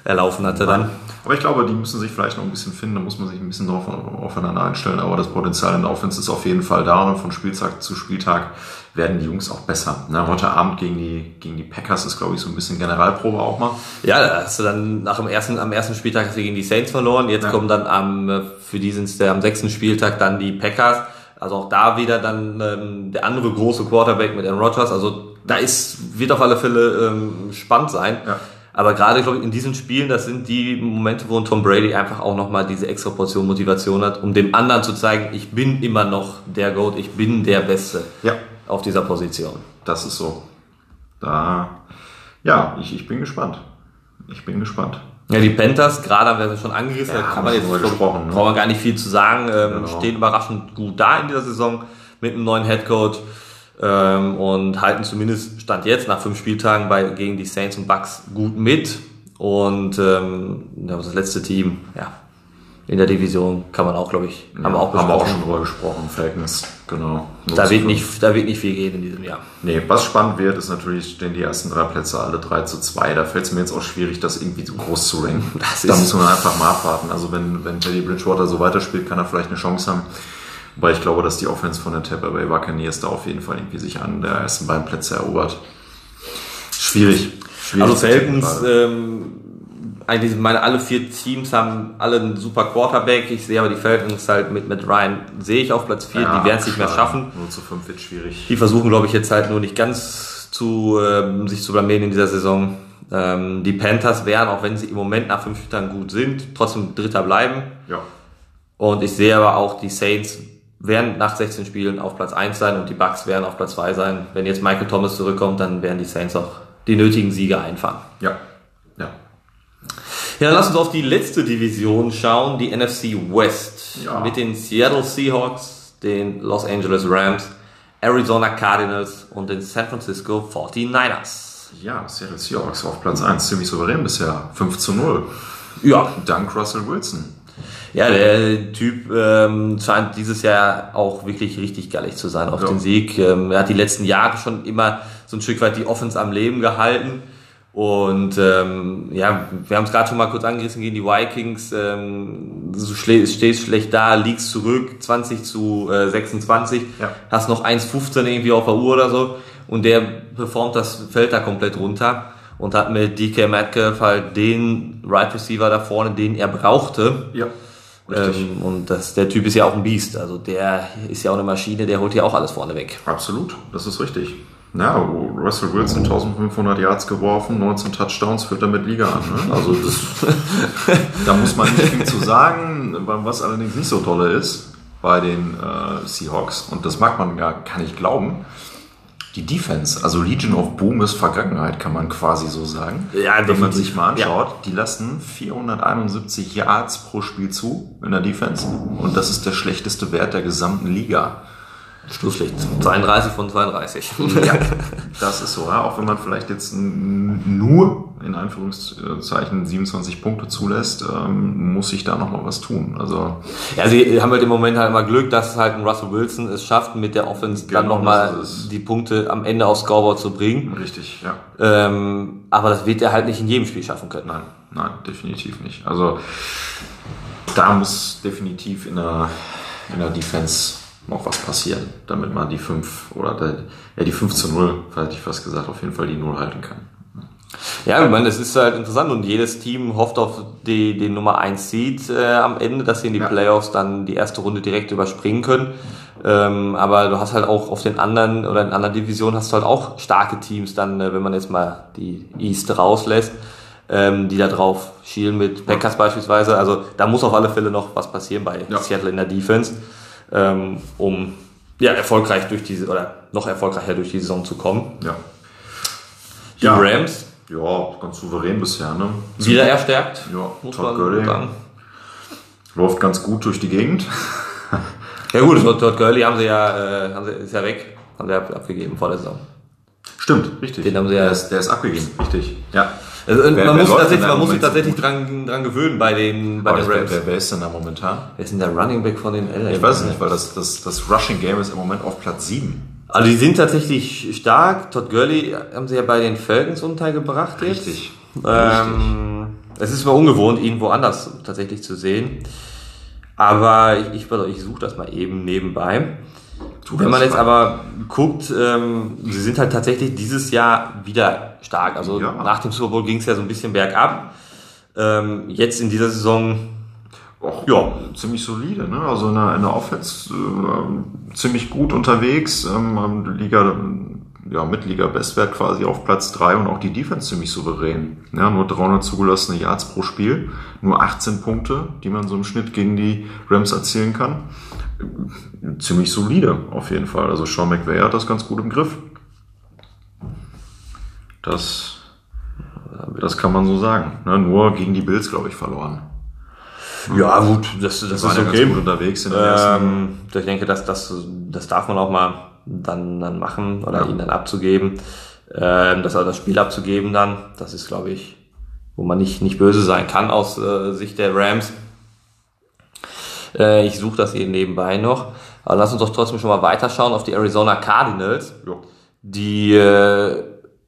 S1: erlaufen hatte dann.
S2: Aber ich glaube, die müssen sich vielleicht noch ein bisschen finden, da muss man sich ein bisschen drauf, aufeinander einstellen. Aber das Potenzial in der Offense ist auf jeden Fall da und von Spieltag zu Spieltag werden die Jungs auch besser. Na, heute Abend gegen die, gegen die Packers ist, glaube ich, so ein bisschen Generalprobe auch mal.
S1: Ja, da hast du dann nach dem ersten, am ersten Spieltag hast du gegen die Saints verloren. Jetzt
S2: Ja.
S1: kommen dann am, äh, für die sind es am sechsten Spieltag dann die Packers. Also auch da wieder dann ähm, der andere große Quarterback mit Aaron Rodgers. Also da ist, wird auf alle Fälle ähm, spannend sein.
S2: Ja.
S1: Aber gerade, glaube ich, in diesen Spielen, das sind die Momente, wo ein Tom Brady einfach auch nochmal diese extra Portion Motivation hat, um dem anderen zu zeigen, ich bin immer noch der Goat, ich bin der Beste
S2: Ja,
S1: auf dieser Position.
S2: das ist so. Da, ja, ich, ich bin gespannt. Ich bin gespannt.
S1: Ja, die Panthers, gerade haben wir sie schon angerissen,
S2: Ja,
S1: da kann
S2: haben
S1: man
S2: wir
S1: jetzt
S2: schon gesprochen, ne?
S1: braucht man gar nicht viel zu sagen. Ähm,
S2: Genau.
S1: Stehen überraschend gut da in dieser Saison mit einem neuen Headcoach ähm, und halten zumindest Stand jetzt nach fünf Spieltagen bei, gegen die Saints und Bucks gut mit. Und ähm, ja, das letzte Team, ja, in der Division kann man auch, glaube ich, haben wir auch
S2: haben wir auch schon drüber gesprochen. Falcons, genau.
S1: Da wird, nicht, da wird nicht viel gehen in diesem Jahr.
S2: Nee, was spannend wird, ist natürlich, stehen die ersten drei Plätze alle 3 zu 2. Da fällt es mir jetzt auch schwierig, das irgendwie so groß zu ranken.
S1: Das
S2: da muss man einfach mal abwarten. Also wenn, wenn Teddy Bridgewater so weiterspielt, kann er vielleicht eine Chance haben. Weil ich glaube, dass die Offense von der Tampa Bay Buccaneers da auf jeden Fall irgendwie sich an der ersten beiden Plätze erobert. Schwierig. Schwierig
S1: Also Falcons, ähm, eigentlich meine alle vier Teams haben alle einen super Quarterback. Ich sehe aber die Falcons halt mit, mit Ryan sehe ich auf Platz 4.
S2: Ja,
S1: die werden es nicht mehr schaffen.
S2: 0 zu 5 wird schwierig.
S1: Die versuchen, glaube ich, jetzt halt nur nicht ganz zu ähm, sich zu blamieren in dieser Saison. Ähm, die Panthers werden, auch wenn sie im Moment nach fünf Spieltagen gut sind, trotzdem Dritter bleiben.
S2: Ja.
S1: Und ich sehe aber auch, die Saints werden nach 16 Spielen auf Platz 1 sein und die Bucks werden auf Platz 2 sein. Wenn jetzt Michael Thomas zurückkommt, dann werden die Saints auch die nötigen Siege einfahren.
S2: Ja. Ja.
S1: Ja, lass uns auf die letzte Division schauen, die NFC West.
S2: Ja.
S1: Mit den Seattle Seahawks, den Los Angeles Rams, Arizona Cardinals und den San Francisco 49ers.
S2: Ja, Seattle Seahawks auf Platz 1, ziemlich souverän bisher. 5 zu 0.
S1: Ja,
S2: Dank Russell Wilson.
S1: Ja der Typ ähm, scheint dieses Jahr auch wirklich richtig gallig zu sein auf
S2: Ja.
S1: den Sieg. Ähm, er hat die letzten Jahre schon immer so ein Stück weit die Offense am Leben gehalten. Und ähm, ja, wir haben es gerade schon mal kurz angerissen gegen die Vikings. Ähm, du stehst schlecht da, liegst zurück, 20 zu äh, 26,
S2: Ja.
S1: hast noch 1,15 irgendwie auf der Uhr oder so und der performt das Feld da komplett runter und hat mit DK Metcalf halt den Right Receiver da vorne, den er brauchte.
S2: Ja.
S1: Ähm, und das, der Typ ist ja auch ein Biest, also der ist ja auch eine Maschine, der holt ja auch alles vorne weg.
S2: Absolut, das ist richtig. Na, Russell Wilson 1500 Yards geworfen, 19 Touchdowns führt er mit Liga an. Ne? Also das, da muss man nicht viel zu sagen. Was allerdings nicht so tolle ist bei den äh, Seahawks, und das mag man gar, kann ich glauben, die Defense, also Legion of Boom ist Vergangenheit, kann man quasi so sagen.
S1: Ja,
S2: Wenn man
S1: definitiv.
S2: sich mal anschaut, die lassen 471 Yards pro Spiel zu in der Defense und das ist der schlechteste Wert der gesamten Liga.
S1: Schlusslicht. 32 von 32.
S2: Ja, (laughs) das ist so. Ja. Auch wenn man vielleicht jetzt nur in Anführungszeichen 27 Punkte zulässt, ähm, muss sich da nochmal was tun. Also
S1: Ja, sie haben halt im Moment halt mal Glück, dass halt ein Russell Wilson es schafft, mit der Offense dann
S2: Genau,
S1: nochmal
S2: ist es.
S1: die Punkte am Ende aufs Scoreboard zu bringen.
S2: richtig, ja.
S1: Ähm, aber das wird er halt nicht in jedem Spiel schaffen können.
S2: Nein, nein, definitiv nicht. Also da muss definitiv in der, in der Defense noch was passieren, damit man die 5 oder der, ja, die 5 zu 0, hätte ich fast gesagt, auf jeden Fall die 0 halten kann.
S1: Ja, ich meine, es ist halt interessant und jedes Team hofft auf die, den Nummer 1 Seed äh, am Ende, dass sie in die
S2: Ja.
S1: Playoffs dann die erste Runde direkt überspringen können. Ähm, aber du hast halt auch auf den anderen oder in anderen Divisionen hast du halt auch starke Teams dann, äh, wenn man jetzt mal die East rauslässt, ähm, die da drauf schielen mit Packers beispielsweise. Also da muss auf alle Fälle noch was passieren bei
S2: Ja.
S1: Seattle in der Defense, ähm, um ja erfolgreich durch diese oder noch erfolgreicher durch die Saison zu kommen.
S2: Ja.
S1: Die
S2: Ja.
S1: Rams
S2: Ja, ganz souverän bisher, ne?
S1: wieder erstärkt,
S2: Ja,
S1: muss
S2: Todd Gurley. Läuft ganz gut durch die Gegend. (laughs)
S1: Ja gut, Todd, Todd Gurley haben sie ja, äh, haben sie, ist ja weg, haben sie ab- abgegeben vor der Saison.
S2: Stimmt, richtig.
S1: Den haben sie ja-
S2: der, ist, der ist abgegeben, richtig. Ja.
S1: Also,
S2: Wer-
S1: man,
S2: wer
S1: muss tatsächlich, man muss sich tatsächlich dran, dran gewöhnen bei den, bei den Rams.
S2: wer, wer ist denn da momentan?
S1: Wer ist denn der Running Back von den LA?
S2: Ich weiß es nicht, weil das, das, das Rushing Game ist im Moment auf Platz 7.
S1: Also die sind tatsächlich stark. Todd Gurley haben sie ja bei den Falcons untergebracht jetzt.
S2: Richtig.
S1: Ähm, es ist mal ungewohnt, ihn woanders tatsächlich zu sehen. Aber ich, ich, ich suche das mal eben nebenbei. Wenn man jetzt aber guckt, ähm, sie sind halt tatsächlich dieses Jahr wieder stark. Also
S2: Ja.
S1: nach dem Super Bowl ging es ja so ein bisschen bergab. Ähm, jetzt in dieser Saison,
S2: Och,
S1: Ja.
S2: ziemlich solide, ne? Also in der, in der Offense äh, ziemlich gut unterwegs. Ähm, Liga, ja, Mitliga Bestwert quasi auf Platz 3 und auch die Defense ziemlich souverän. Ja, nur 300 zugelassene Yards pro Spiel, nur 18 Punkte, die man so im Schnitt gegen die Rams erzielen kann. Äh, Ziemlich solide, auf jeden Fall. Also Sean McVay hat das ganz gut im Griff. Das, das kann man so sagen. Ne? Nur gegen die Bills, glaube ich, verloren.
S1: ja gut, das, das
S2: waren
S1: ist
S2: ja ganz
S1: okay.
S2: gut unterwegs in ersten.
S1: Ähm, ich denke, dass das, das darf man auch mal dann, dann machen oder
S2: Ja.
S1: ihn dann abzugeben. Ähm, das, das Spiel abzugeben dann, das ist, glaube ich, wo man nicht, nicht böse sein kann aus äh, Sicht der Rams. Äh, ich suche das eben nebenbei noch. Aber lass uns doch trotzdem schon mal weiterschauen auf die Arizona Cardinals.
S2: Ja.
S1: Die, äh,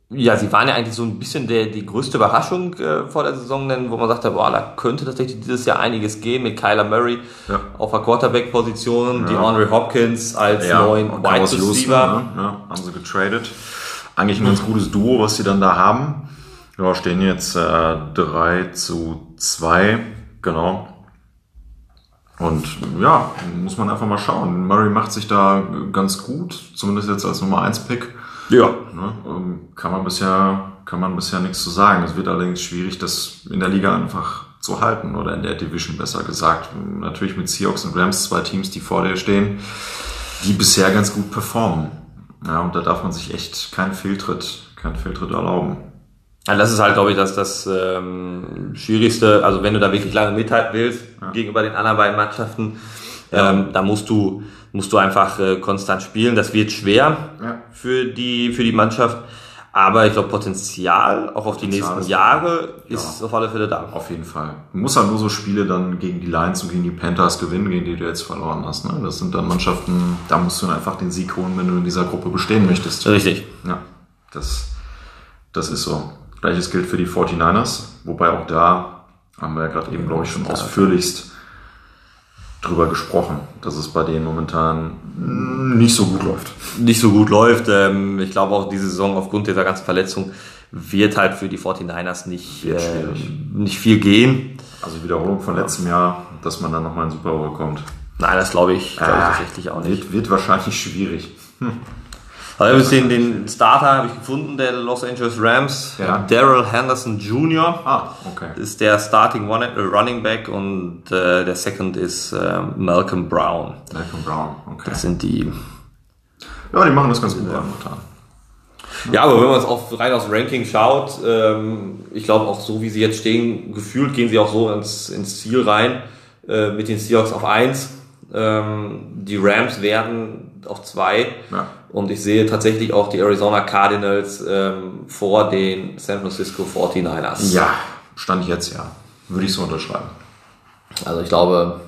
S1: ja, sie waren ja eigentlich so ein bisschen der, die größte Überraschung äh, vor der Saison, denn wo man sagte, boah, da könnte tatsächlich dieses Jahr einiges gehen mit Kyler Murray
S2: Ja.
S1: auf der Quarterback-Position, die Andre Hopkins als neuen
S2: und
S1: Wide Receiver.
S2: Ne? Ja, haben sie getradet. Eigentlich ein ganz gutes Duo, was sie dann da haben. Ja, stehen jetzt äh, 3 zu 2, genau. Und ja, muss man einfach mal schauen. Murray macht sich da ganz gut, zumindest jetzt als Nummer 1 Pick.
S1: Ja.
S2: Ne? ähm, Kann man bisher, kann man bisher nichts zu sagen. Es wird allerdings schwierig, das in der Liga einfach zu halten oder in der Division besser gesagt. Natürlich mit Seahawks und Rams zwei Teams, die vor dir stehen, die bisher ganz gut performen. Ja, und da darf man sich echt keinen Fehltritt, keinen Fehltritt erlauben.
S1: Ja, das ist halt, glaube ich, das, das ähm, Schwierigste. Also wenn du da wirklich lange mithalten willst gegenüber den anderen beiden Mannschaften, ähm, da musst du, musst du einfach äh, konstant spielen. Das wird schwer
S2: Ja.
S1: für die, für die Mannschaft. Aber ich glaube, Potenzial auch auf die
S2: Potenzial
S1: nächsten
S2: ist-
S1: Jahre ist auf alle Fälle da.
S2: Auf jeden Fall. Du musst halt nur so Spiele dann gegen die Lions und gegen die Panthers gewinnen, gegen die du jetzt verloren hast. Ne? Das sind dann Mannschaften, da musst du dann einfach den Sieg holen, wenn du in dieser Gruppe bestehen möchtest.
S1: Richtig.
S2: Ja, das, das ist so. Gleiches gilt für die 49ers, wobei auch da haben wir ja gerade eben, glaube ich, schon ausführlichst drüber gesprochen, dass es bei denen momentan nicht so gut läuft.
S1: Nicht so gut läuft. Ähm, ich glaube auch diese Saison aufgrund dieser ganzen Verletzung wird halt für die 49ers nicht, äh, nicht viel gehen.
S2: Also Wiederholung von letztem Jahr, dass man dann nochmal in den Super Bowl kommt.
S1: Nein, das glaube ich, glaube ich
S2: Ah,
S1: tatsächlich auch nicht.
S2: Wird, wird wahrscheinlich (laughs) schwierig.
S1: Also den, den Starter habe ich gefunden, der Los Angeles Rams,
S2: Ja.
S1: Daryl Henderson Jr.
S2: Ah, okay.
S1: ist der Starting One- äh, Running Back und äh, der Second ist äh, Malcolm Brown.
S2: Malcolm Brown, okay.
S1: Das sind die.
S2: Ja, die machen das ganz gut momentan.
S1: Ja, aber wenn man es auf, rein aufs Ranking schaut, ähm, ich glaube auch so, wie sie jetzt stehen, gefühlt gehen sie auch so ins, ins Ziel rein äh, mit den Seahawks auf 1. Ähm, die Rams werden auf 2.
S2: Ja.
S1: Und ich sehe tatsächlich auch die Arizona Cardinals ähm, vor den San Francisco 49ers.
S2: Ja, stand jetzt ja. Würde ich so unterschreiben.
S1: Also ich glaube,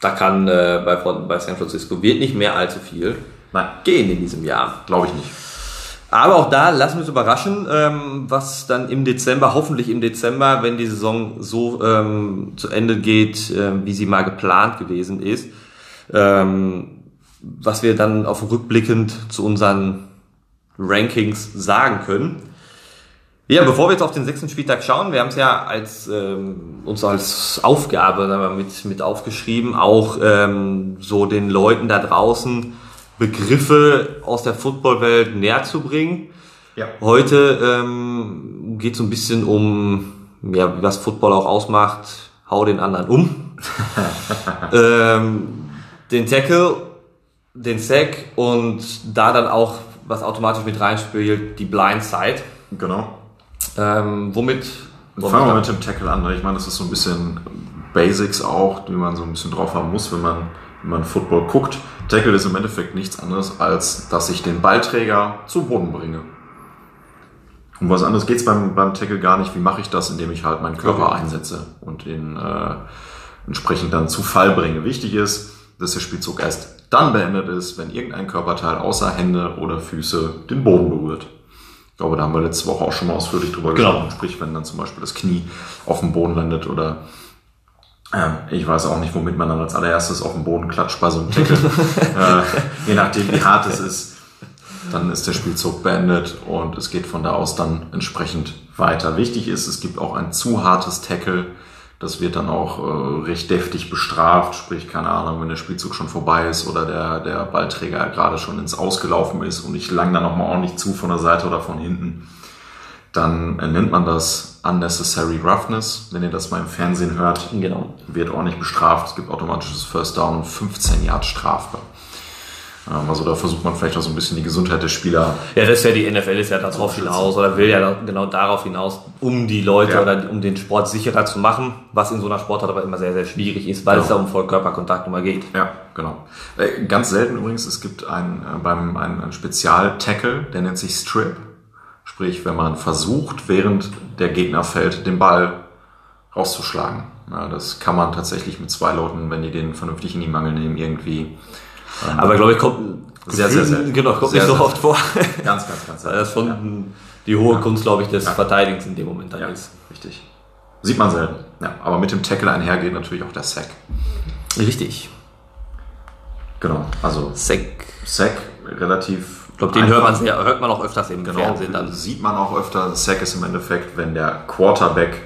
S1: da kann äh, bei, bei San Francisco wird nicht mehr allzu viel
S2: Nein,
S1: gehen in diesem Jahr.
S2: glaube ich nicht.
S1: Aber auch da lassen wir uns überraschen, ähm, was dann im Dezember, hoffentlich im Dezember, wenn die Saison so ähm, zu Ende geht, ähm, wie sie mal geplant gewesen ist, ähm, was wir dann auf rückblickend zu unseren Rankings sagen können. Ja, bevor wir jetzt auf den sechsten Spieltag schauen, wir haben es ja als ähm, uns als Aufgabe wir, mit, mit aufgeschrieben, auch ähm, so den Leuten da draußen Begriffe aus der Footballwelt näher zu bringen.
S2: Ja.
S1: Heute ähm, geht es so ein bisschen um, ja, was Football auch ausmacht, hau den anderen um. (laughs) ähm, den Tackle, den Sack und da dann auch, was automatisch mit reinspielt, die Blindside.
S2: Genau.
S1: Ähm, womit?
S2: Fangen wir mit dem Tackle an. ne? Ich meine, das ist so ein bisschen Basics auch, die man so ein bisschen drauf haben muss, wenn man, wenn man Football guckt. Tackle ist im Endeffekt nichts anderes, als dass ich den Ballträger zu Boden bringe. Um was anderes geht's beim, beim Tackle gar nicht. Wie mache ich das? Indem ich halt meinen Körper
S1: Okay.
S2: einsetze und ihn äh, entsprechend dann zu Fall bringe. Wichtig ist, dass der Spielzug erst dann beendet ist, wenn irgendein Körperteil außer Hände oder Füße den Boden berührt. Ich glaube, da haben wir letzte Woche auch schon mal ausführlich drüber
S1: Genau.
S2: gesprochen. Sprich, wenn dann zum Beispiel das Knie auf dem Boden landet oder ähm, ich weiß auch nicht, womit man dann als allererstes auf den Boden klatscht bei so einem Tackle. (laughs) äh, je nachdem, wie hart es ist, dann ist der Spielzug beendet und es geht von da aus dann entsprechend weiter. Wichtig ist, es gibt auch ein zu hartes Tackle. Das wird dann auch äh, recht deftig bestraft, sprich, keine Ahnung, wenn der Spielzug schon vorbei ist oder der, der Ballträger gerade schon ins Ausgelaufen ist und ich lang dann nochmal ordentlich zu von der Seite oder von hinten, dann nennt man das Unnecessary Roughness. Wenn ihr das mal im Fernsehen hört,
S1: Genau.
S2: wird ordentlich bestraft. Es gibt automatisches First Down und 15 Yard Strafe. Ähm, Also da versucht man vielleicht auch so ein bisschen die Gesundheit der Spieler.
S1: Ja, das ist ja die NFL ist ja darauf hinaus oder will ja genau darauf hinaus, um die Leute
S2: Ja.
S1: oder um den Sport sicherer zu machen, was in so einer Sportart aber immer sehr, sehr schwierig ist, weil
S2: Ja.
S1: es da um Vollkörperkontakt immer geht.
S2: Ja, genau. Äh, Ganz selten übrigens, es gibt ein, äh, beim, ein, ein Spezial-Tackle, der nennt sich Strip. Sprich, wenn man versucht, während der Gegner fällt, den Ball rauszuschlagen. Ja, das kann man tatsächlich mit zwei Leuten, wenn die den vernünftig in die Mangel nehmen, irgendwie
S1: Aber glaube ich, kommt
S2: Sehr, sehr selten.
S1: Genau, kommt
S2: Sehr,
S1: nicht so
S2: sehr
S1: oft vor. (laughs)
S2: ganz, ganz, ganz selten.
S1: Das ist schon die hohe Kunst, glaube ich, des Verteidigens in dem Moment dann
S2: Ja,
S1: ist.
S2: richtig. Sieht man selten. Ja, aber mit dem Tackle einhergeht natürlich auch der Sack.
S1: Richtig.
S2: Genau. Also
S1: Sack.
S2: Sack relativ.
S1: Ich glaube, den hört man, sehr, hört man auch öfters im
S2: Genau,
S1: Fernsehen dann.
S2: sieht man auch öfter. Sack ist im Endeffekt, wenn der Quarterback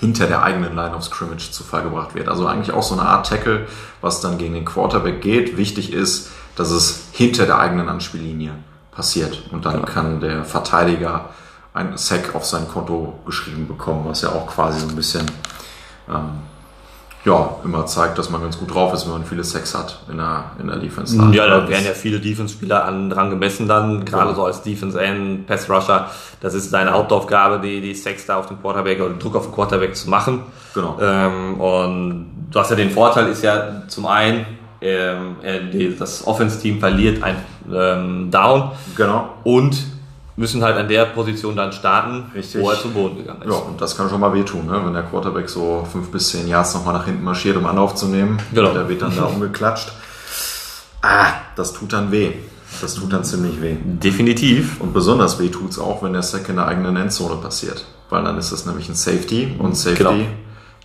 S2: hinter der eigenen Line of Scrimmage zu Fall gebracht wird. Also eigentlich auch so eine Art Tackle, was dann gegen den Quarterback geht. Wichtig ist, dass es hinter der eigenen Anspiellinie passiert. Und dann kann der Verteidiger ein Sack auf sein Konto geschrieben bekommen, was ja auch quasi so ein bisschen ähm, ja, immer zeigt, dass man ganz gut drauf ist, wenn man viele Sacks hat in der, in der Defense.
S1: Ja, da werden ja viele Defense-Spieler an, dran gemessen dann, gerade so als Defense-End, Pass-Rusher. Das ist deine Hauptaufgabe, die, die Sex da auf den Quarterback oder den Druck auf den Quarterback zu machen.
S2: Genau.
S1: Ähm, und du hast ja den Vorteil, ist ja zum einen, ähm, äh, das Offense-Team verliert ein ähm, Down
S2: Genau.
S1: und müssen halt an der Position dann starten,
S2: Richtig.
S1: wo er zu Boden gegangen ist.
S2: Ja, und das kann schon mal wehtun, ne? wenn der Quarterback so fünf bis zehn Yards nochmal nach hinten marschiert, um Anlauf zu nehmen.
S1: Genau.
S2: Der wird dann da (laughs) umgeklatscht. Ah, das tut dann weh. Das tut dann ziemlich weh.
S1: Definitiv.
S2: Und besonders weh tut's auch, wenn der Sack in der eigenen Endzone passiert. Weil dann ist das nämlich ein Safety und Safety
S1: Genau.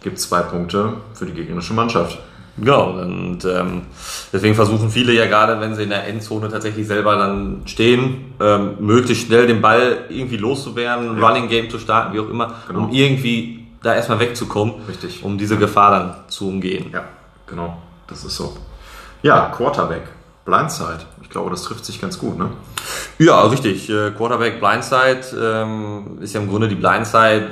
S2: gibt zwei Punkte für die gegnerische Mannschaft.
S1: Genau, und ähm, deswegen versuchen viele ja gerade, wenn sie in der Endzone tatsächlich selber dann stehen, ähm, möglichst schnell den Ball irgendwie loszuwerden, ein
S2: Ja.
S1: Running Game zu starten, wie auch immer,
S2: Genau.
S1: um irgendwie da erstmal wegzukommen,
S2: Richtig.
S1: um diese Gefahr dann zu umgehen.
S2: Ja, genau. Das ist so. Ja, Quarterback. Blindside. Ich glaube, das trifft sich ganz gut, ne?
S1: Ja, richtig. Äh, Quarterback Blindside ähm, ist ja im Grunde die Blindside,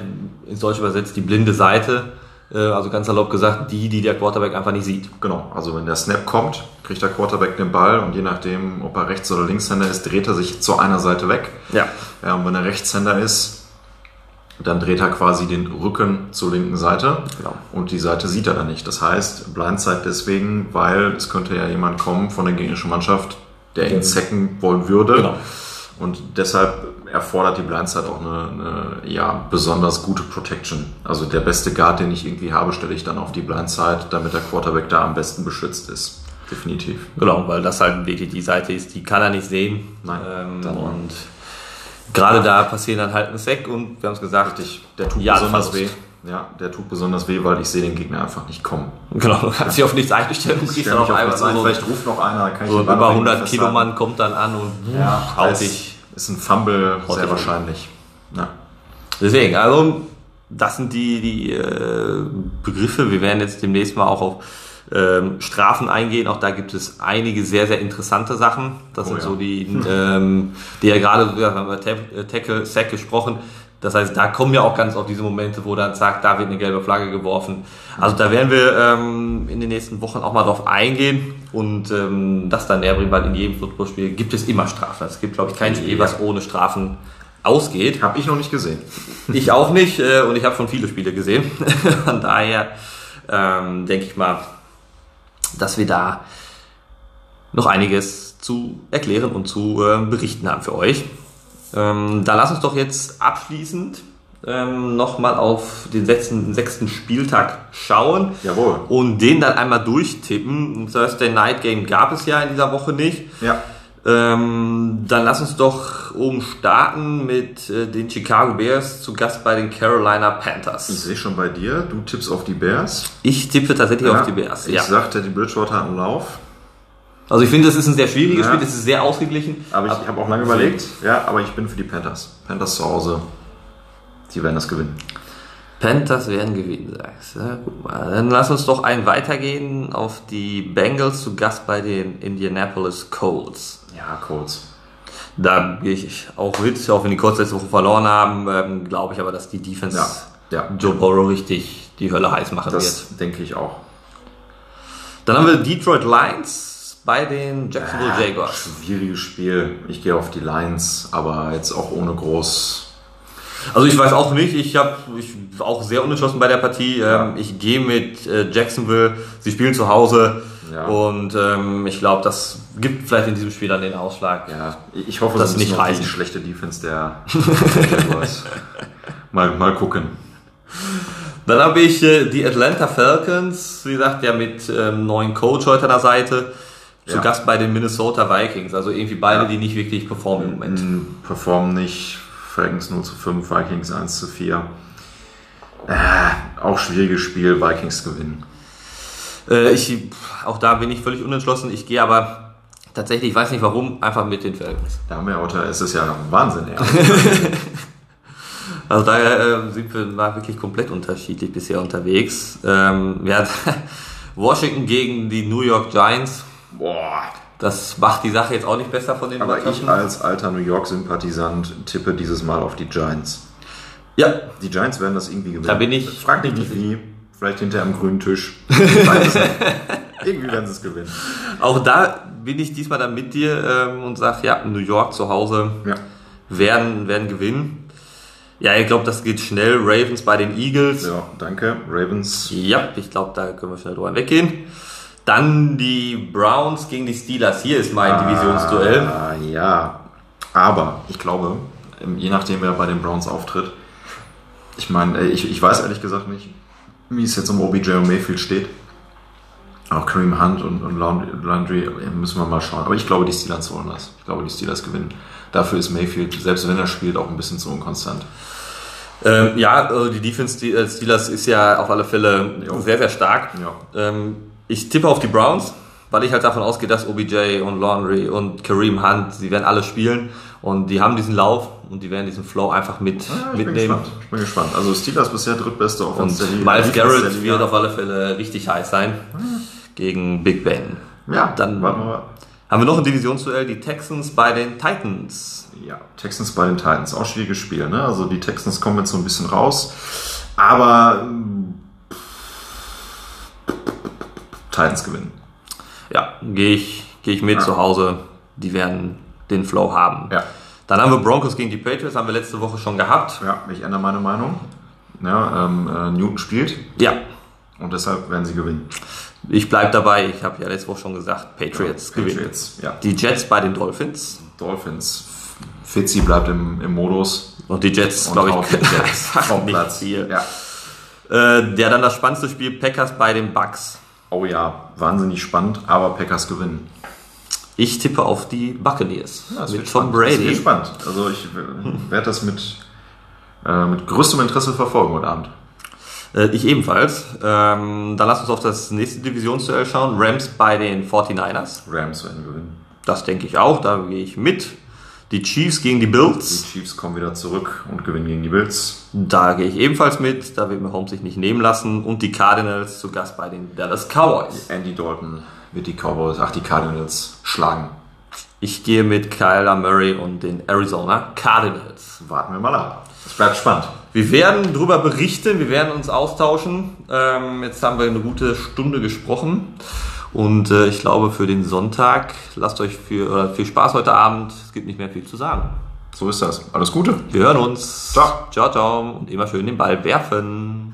S1: ins Deutsche übersetzt die blinde Seite. Äh, also ganz salopp gesagt, die, die der Quarterback einfach nicht sieht.
S2: Genau, also wenn der Snap kommt, kriegt der Quarterback den Ball und je nachdem, ob er Rechts- oder Linkshänder ist, dreht er sich zu einer Seite weg.
S1: Ja.
S2: Ja, und wenn er Rechtshänder ist, dann dreht er quasi den Rücken zur linken Seite
S1: Genau.
S2: und die Seite sieht er dann nicht. Das heißt, Blindside deswegen, weil es könnte ja jemand kommen von der gegnerischen Mannschaft, der ihn sacken wollen würde.
S1: Genau.
S2: Und deshalb erfordert die Blindside auch eine, eine ja, besonders gute Protection. Also der beste Guard, den ich irgendwie habe, stelle ich dann auf die Blindside, damit der Quarterback da am besten beschützt ist. Definitiv.
S1: Genau, weil das halt wirklich die Seite ist, die kann er nicht sehen.
S2: Nein,
S1: Ähm, und gerade da passieren dann halt ein Sack und wir haben es gesagt,
S2: Richtig. Der tut
S1: Ja,
S2: besonders weh. Ja, der tut besonders weh, weil ich sehe den Gegner einfach nicht kommen.
S1: genau, du kannst dich auf nichts einstellen und
S2: Ich
S1: kriegst dann auf einmal
S2: ein. Vielleicht ruft noch einer, kann ich
S1: so
S2: Ball
S1: über
S2: noch irgendwie
S1: 100 Kilo. Mann kommt dann an und
S2: Ja,
S1: haut dich.
S2: Ist ein Fumble,
S1: Haut
S2: sehr wahrscheinlich. Ja.
S1: Deswegen, also das sind die, die äh, Begriffe. Wir werden jetzt demnächst mal auch auf ähm, Strafen eingehen. Auch da gibt es einige sehr, sehr interessante Sachen. Das
S2: Oh
S1: sind
S2: ja.
S1: so die, (laughs) ähm, die ja gerade, wir haben über äh, Tackle, Sack gesprochen. Das heißt, da kommen ja auch ganz oft diese Momente, wo dann sagt, da wird eine gelbe Flagge geworfen. Also da werden wir ähm, in den nächsten Wochen auch mal drauf eingehen und ähm, das dann näher bringen, weil in jedem Footballspiel gibt es immer Strafen. Es gibt, glaube ich, kein Spiel, was ohne Strafen ausgeht.
S2: Habe ich noch nicht gesehen. (laughs)
S1: Ich auch nicht äh, und ich habe schon viele Spiele gesehen. (laughs) Von daher ähm, denke ich mal, dass wir da noch einiges zu erklären und zu äh, berichten haben für euch. Ähm, da lass uns doch jetzt abschließend ähm, nochmal auf den sechsten, sechsten Spieltag schauen
S2: Jawohl.
S1: und den dann einmal durchtippen. Ein Thursday Night Game gab es ja in dieser Woche nicht.
S2: Ja.
S1: Ähm, dann lass uns doch oben starten mit äh, den Chicago Bears zu Gast bei den Carolina
S2: Ich
S1: Panthers.
S2: sehe schon bei dir, du tippst auf die Bears.
S1: Ich tippe tatsächlich auf die Bears.
S2: Ich
S1: Ja.
S2: sagte, die Bridgewater hat einen Lauf.
S1: Also ich finde, das ist ein sehr schwieriges
S2: Ja.
S1: Spiel, es ist sehr ausgeglichen.
S2: Aber ich habe auch lange überlegt. Ja, aber ich bin für die Panthers. Panthers zu Hause. Die werden das gewinnen.
S1: Panthers werden gewinnen, sagst du. Ja, guck mal. Dann lass uns doch einen weitergehen auf die Bengals zu Gast bei den Indianapolis Colts.
S2: Ja, Colts.
S1: Da gehe ich auch mit, auch wenn die Colts letzte Woche verloren haben, ähm, glaube ich aber, dass die Defense
S2: Ja, ja.
S1: Joe Burrow richtig die Hölle heiß machen wird.
S2: Das denke ich auch.
S1: Dann haben wir Detroit Lions bei den Jacksonville Jaguars.
S2: Schwieriges Spiel. Ich gehe auf die Lions, aber jetzt auch ohne groß.
S1: Also ich weiß auch nicht, ich habe ich war auch sehr unentschlossen bei der Partie. Ähm, ich gehe mit äh, Jacksonville, sie spielen zu Hause
S2: Ja.
S1: und ähm, ich glaube, das gibt vielleicht in diesem Spiel dann den Ausschlag.
S2: Ja, ich hoffe,
S1: Das
S2: das ist
S1: nicht reichen.
S2: die schlechte Defense der, der (laughs) Jaguars. mal, mal gucken.
S1: Dann habe ich äh, die Atlanta Falcons, wie gesagt, ja mit ähm, neuen Coach heute an der Seite, zu
S2: Ja.
S1: Gast bei den Minnesota Vikings. Also irgendwie beide,
S2: Ja.
S1: die nicht wirklich performen im Moment.
S2: Mm, Performen nicht. Falcons 0 zu 5, Vikings 1 zu 4. Äh, auch schwieriges Spiel, Vikings gewinnen.
S1: Äh, ich, auch da bin ich völlig unentschlossen. Ich gehe aber tatsächlich, ich weiß nicht warum, einfach mit den Falcons.
S2: Da haben wir heute, es ist ja Wahnsinn, ja. (laughs)
S1: Also daher äh, sind wir war wirklich komplett unterschiedlich bisher unterwegs. Ähm, ja, (laughs) Washington gegen die New York Giants.
S2: Boah.
S1: Das macht die Sache jetzt auch nicht besser von den
S2: Aber ich als alter New York-Sympathisant tippe dieses Mal auf die Giants.
S1: Ja,
S2: Die Giants werden das irgendwie gewinnen.
S1: Da bin ich-
S2: Frag mich nicht wie. Vielleicht hinter einem grünen Tisch. (laughs) Irgendwie werden sie es gewinnen.
S1: auch da bin ich diesmal dann mit dir ähm, und sage, ja, New York zu Hause
S2: Ja.
S1: werden, werden gewinnen. Ja, ich glaube, das geht schnell. Ravens bei den Eagles.
S2: Ja, danke. Ravens.
S1: Ja, ich glaube, da können wir schnell drüber weggehen. Dann die Browns gegen die Steelers. Hier ist mein Divisionsduell.
S2: Ah, ja. Aber ich glaube, ähm, je nachdem, wer bei den Browns auftritt, ich meine, äh, ich, ich weiß ehrlich gesagt nicht, wie es jetzt um OBJ und Mayfield steht. Auch Kareem Hunt und, und Landry äh, müssen wir mal schauen. Aber ich glaube, die Steelers wollen das. Ich glaube, die Steelers gewinnen. Dafür ist Mayfield, selbst wenn er spielt, auch ein bisschen zu unkonstant.
S1: Ähm, ja, äh, die Defense der Steelers ist ja auf alle Fälle
S2: Jo.
S1: sehr, sehr stark.
S2: Ja.
S1: Ähm, ich tippe auf die Browns, weil ich halt davon ausgehe, dass OBJ und Laundry und Kareem Hunt, sie werden alle spielen und die haben diesen Lauf und die werden diesen Flow einfach mit,
S2: Ja, ich bin
S1: mitnehmen.
S2: gespannt. Ich bin gespannt. Also Steelers bisher drittbeste
S1: Und
S2: Offense Liga.
S1: Miles Garrett wird auf alle Fälle richtig heiß sein gegen Big Ben.
S2: Ja,
S1: Dann
S2: warten wir mal.
S1: haben wir noch ein Divisionsduell, die Texans bei den Titans.
S2: Ja, Texans bei den Titans, auch schwieriges Spiel. Ne? Also die Texans kommen jetzt so ein bisschen raus, aber ähm, Titans gewinnen.
S1: Ja, gehe ich, gehe ich mit
S2: Ja.
S1: zu Hause. Die werden den Flow haben.
S2: Ja.
S1: Dann haben wir Broncos gegen die Patriots, haben wir letzte Woche schon gehabt.
S2: Ja, ich ändere meine Meinung. Ja, ähm, äh, Newton spielt
S1: Ja,
S2: und deshalb werden sie gewinnen.
S1: ich bleibe dabei. Ich habe ja letzte Woche schon gesagt, Patriots gewinnen.
S2: Patriots, ja.
S1: Die Jets bei den Dolphins.
S2: Dolphins. Fitzy bleibt im, im Modus.
S1: Und die Jets, glaube ich, (laughs)
S2: Jets
S1: einfach nicht
S2: Platz.
S1: viel.
S2: Ja.
S1: Äh, der dann das spannendste Spiel, Packers bei den Bucks.
S2: Oh ja, wahnsinnig spannend, aber Packers gewinnen.
S1: Ich tippe auf die Buccaneers.
S2: das
S1: mit Tom
S2: spannend. Das
S1: Brady.
S2: wird spannend. Also ich werde das mit, äh, mit größtem Interesse verfolgen heute Abend.
S1: Äh, ich ebenfalls. Ähm, dann lass uns auf das nächste Divisionsduell schauen. Rams bei den 49ers.
S2: Rams werden gewinnen.
S1: Das denke ich auch. Da gehe ich mit. Die Chiefs gegen die
S2: Die
S1: Bills.
S2: Chiefs kommen wieder zurück und gewinnen gegen die Bills.
S1: Da gehe ich ebenfalls mit. Da will Mahomes sich nicht nehmen lassen. Und die Cardinals zu Gast bei den Dallas Cowboys.
S2: Andy Dalton wird die Cowboys, ach die Cardinals schlagen.
S1: Ich gehe mit Kyler Murray und den Arizona Cardinals.
S2: Warten wir mal ab. Es bleibt spannend.
S1: Wir werden darüber berichten, wir werden uns austauschen. Ähm, jetzt haben wir eine gute Stunde gesprochen. Und äh, ich glaube, für den Sonntag lasst euch für, oder viel Spaß heute Abend. Es gibt nicht mehr viel zu sagen.
S2: So ist das. Alles Gute.
S1: Wir hören uns.
S2: Ciao.
S1: Ciao, ciao. Und immer schön den Ball werfen.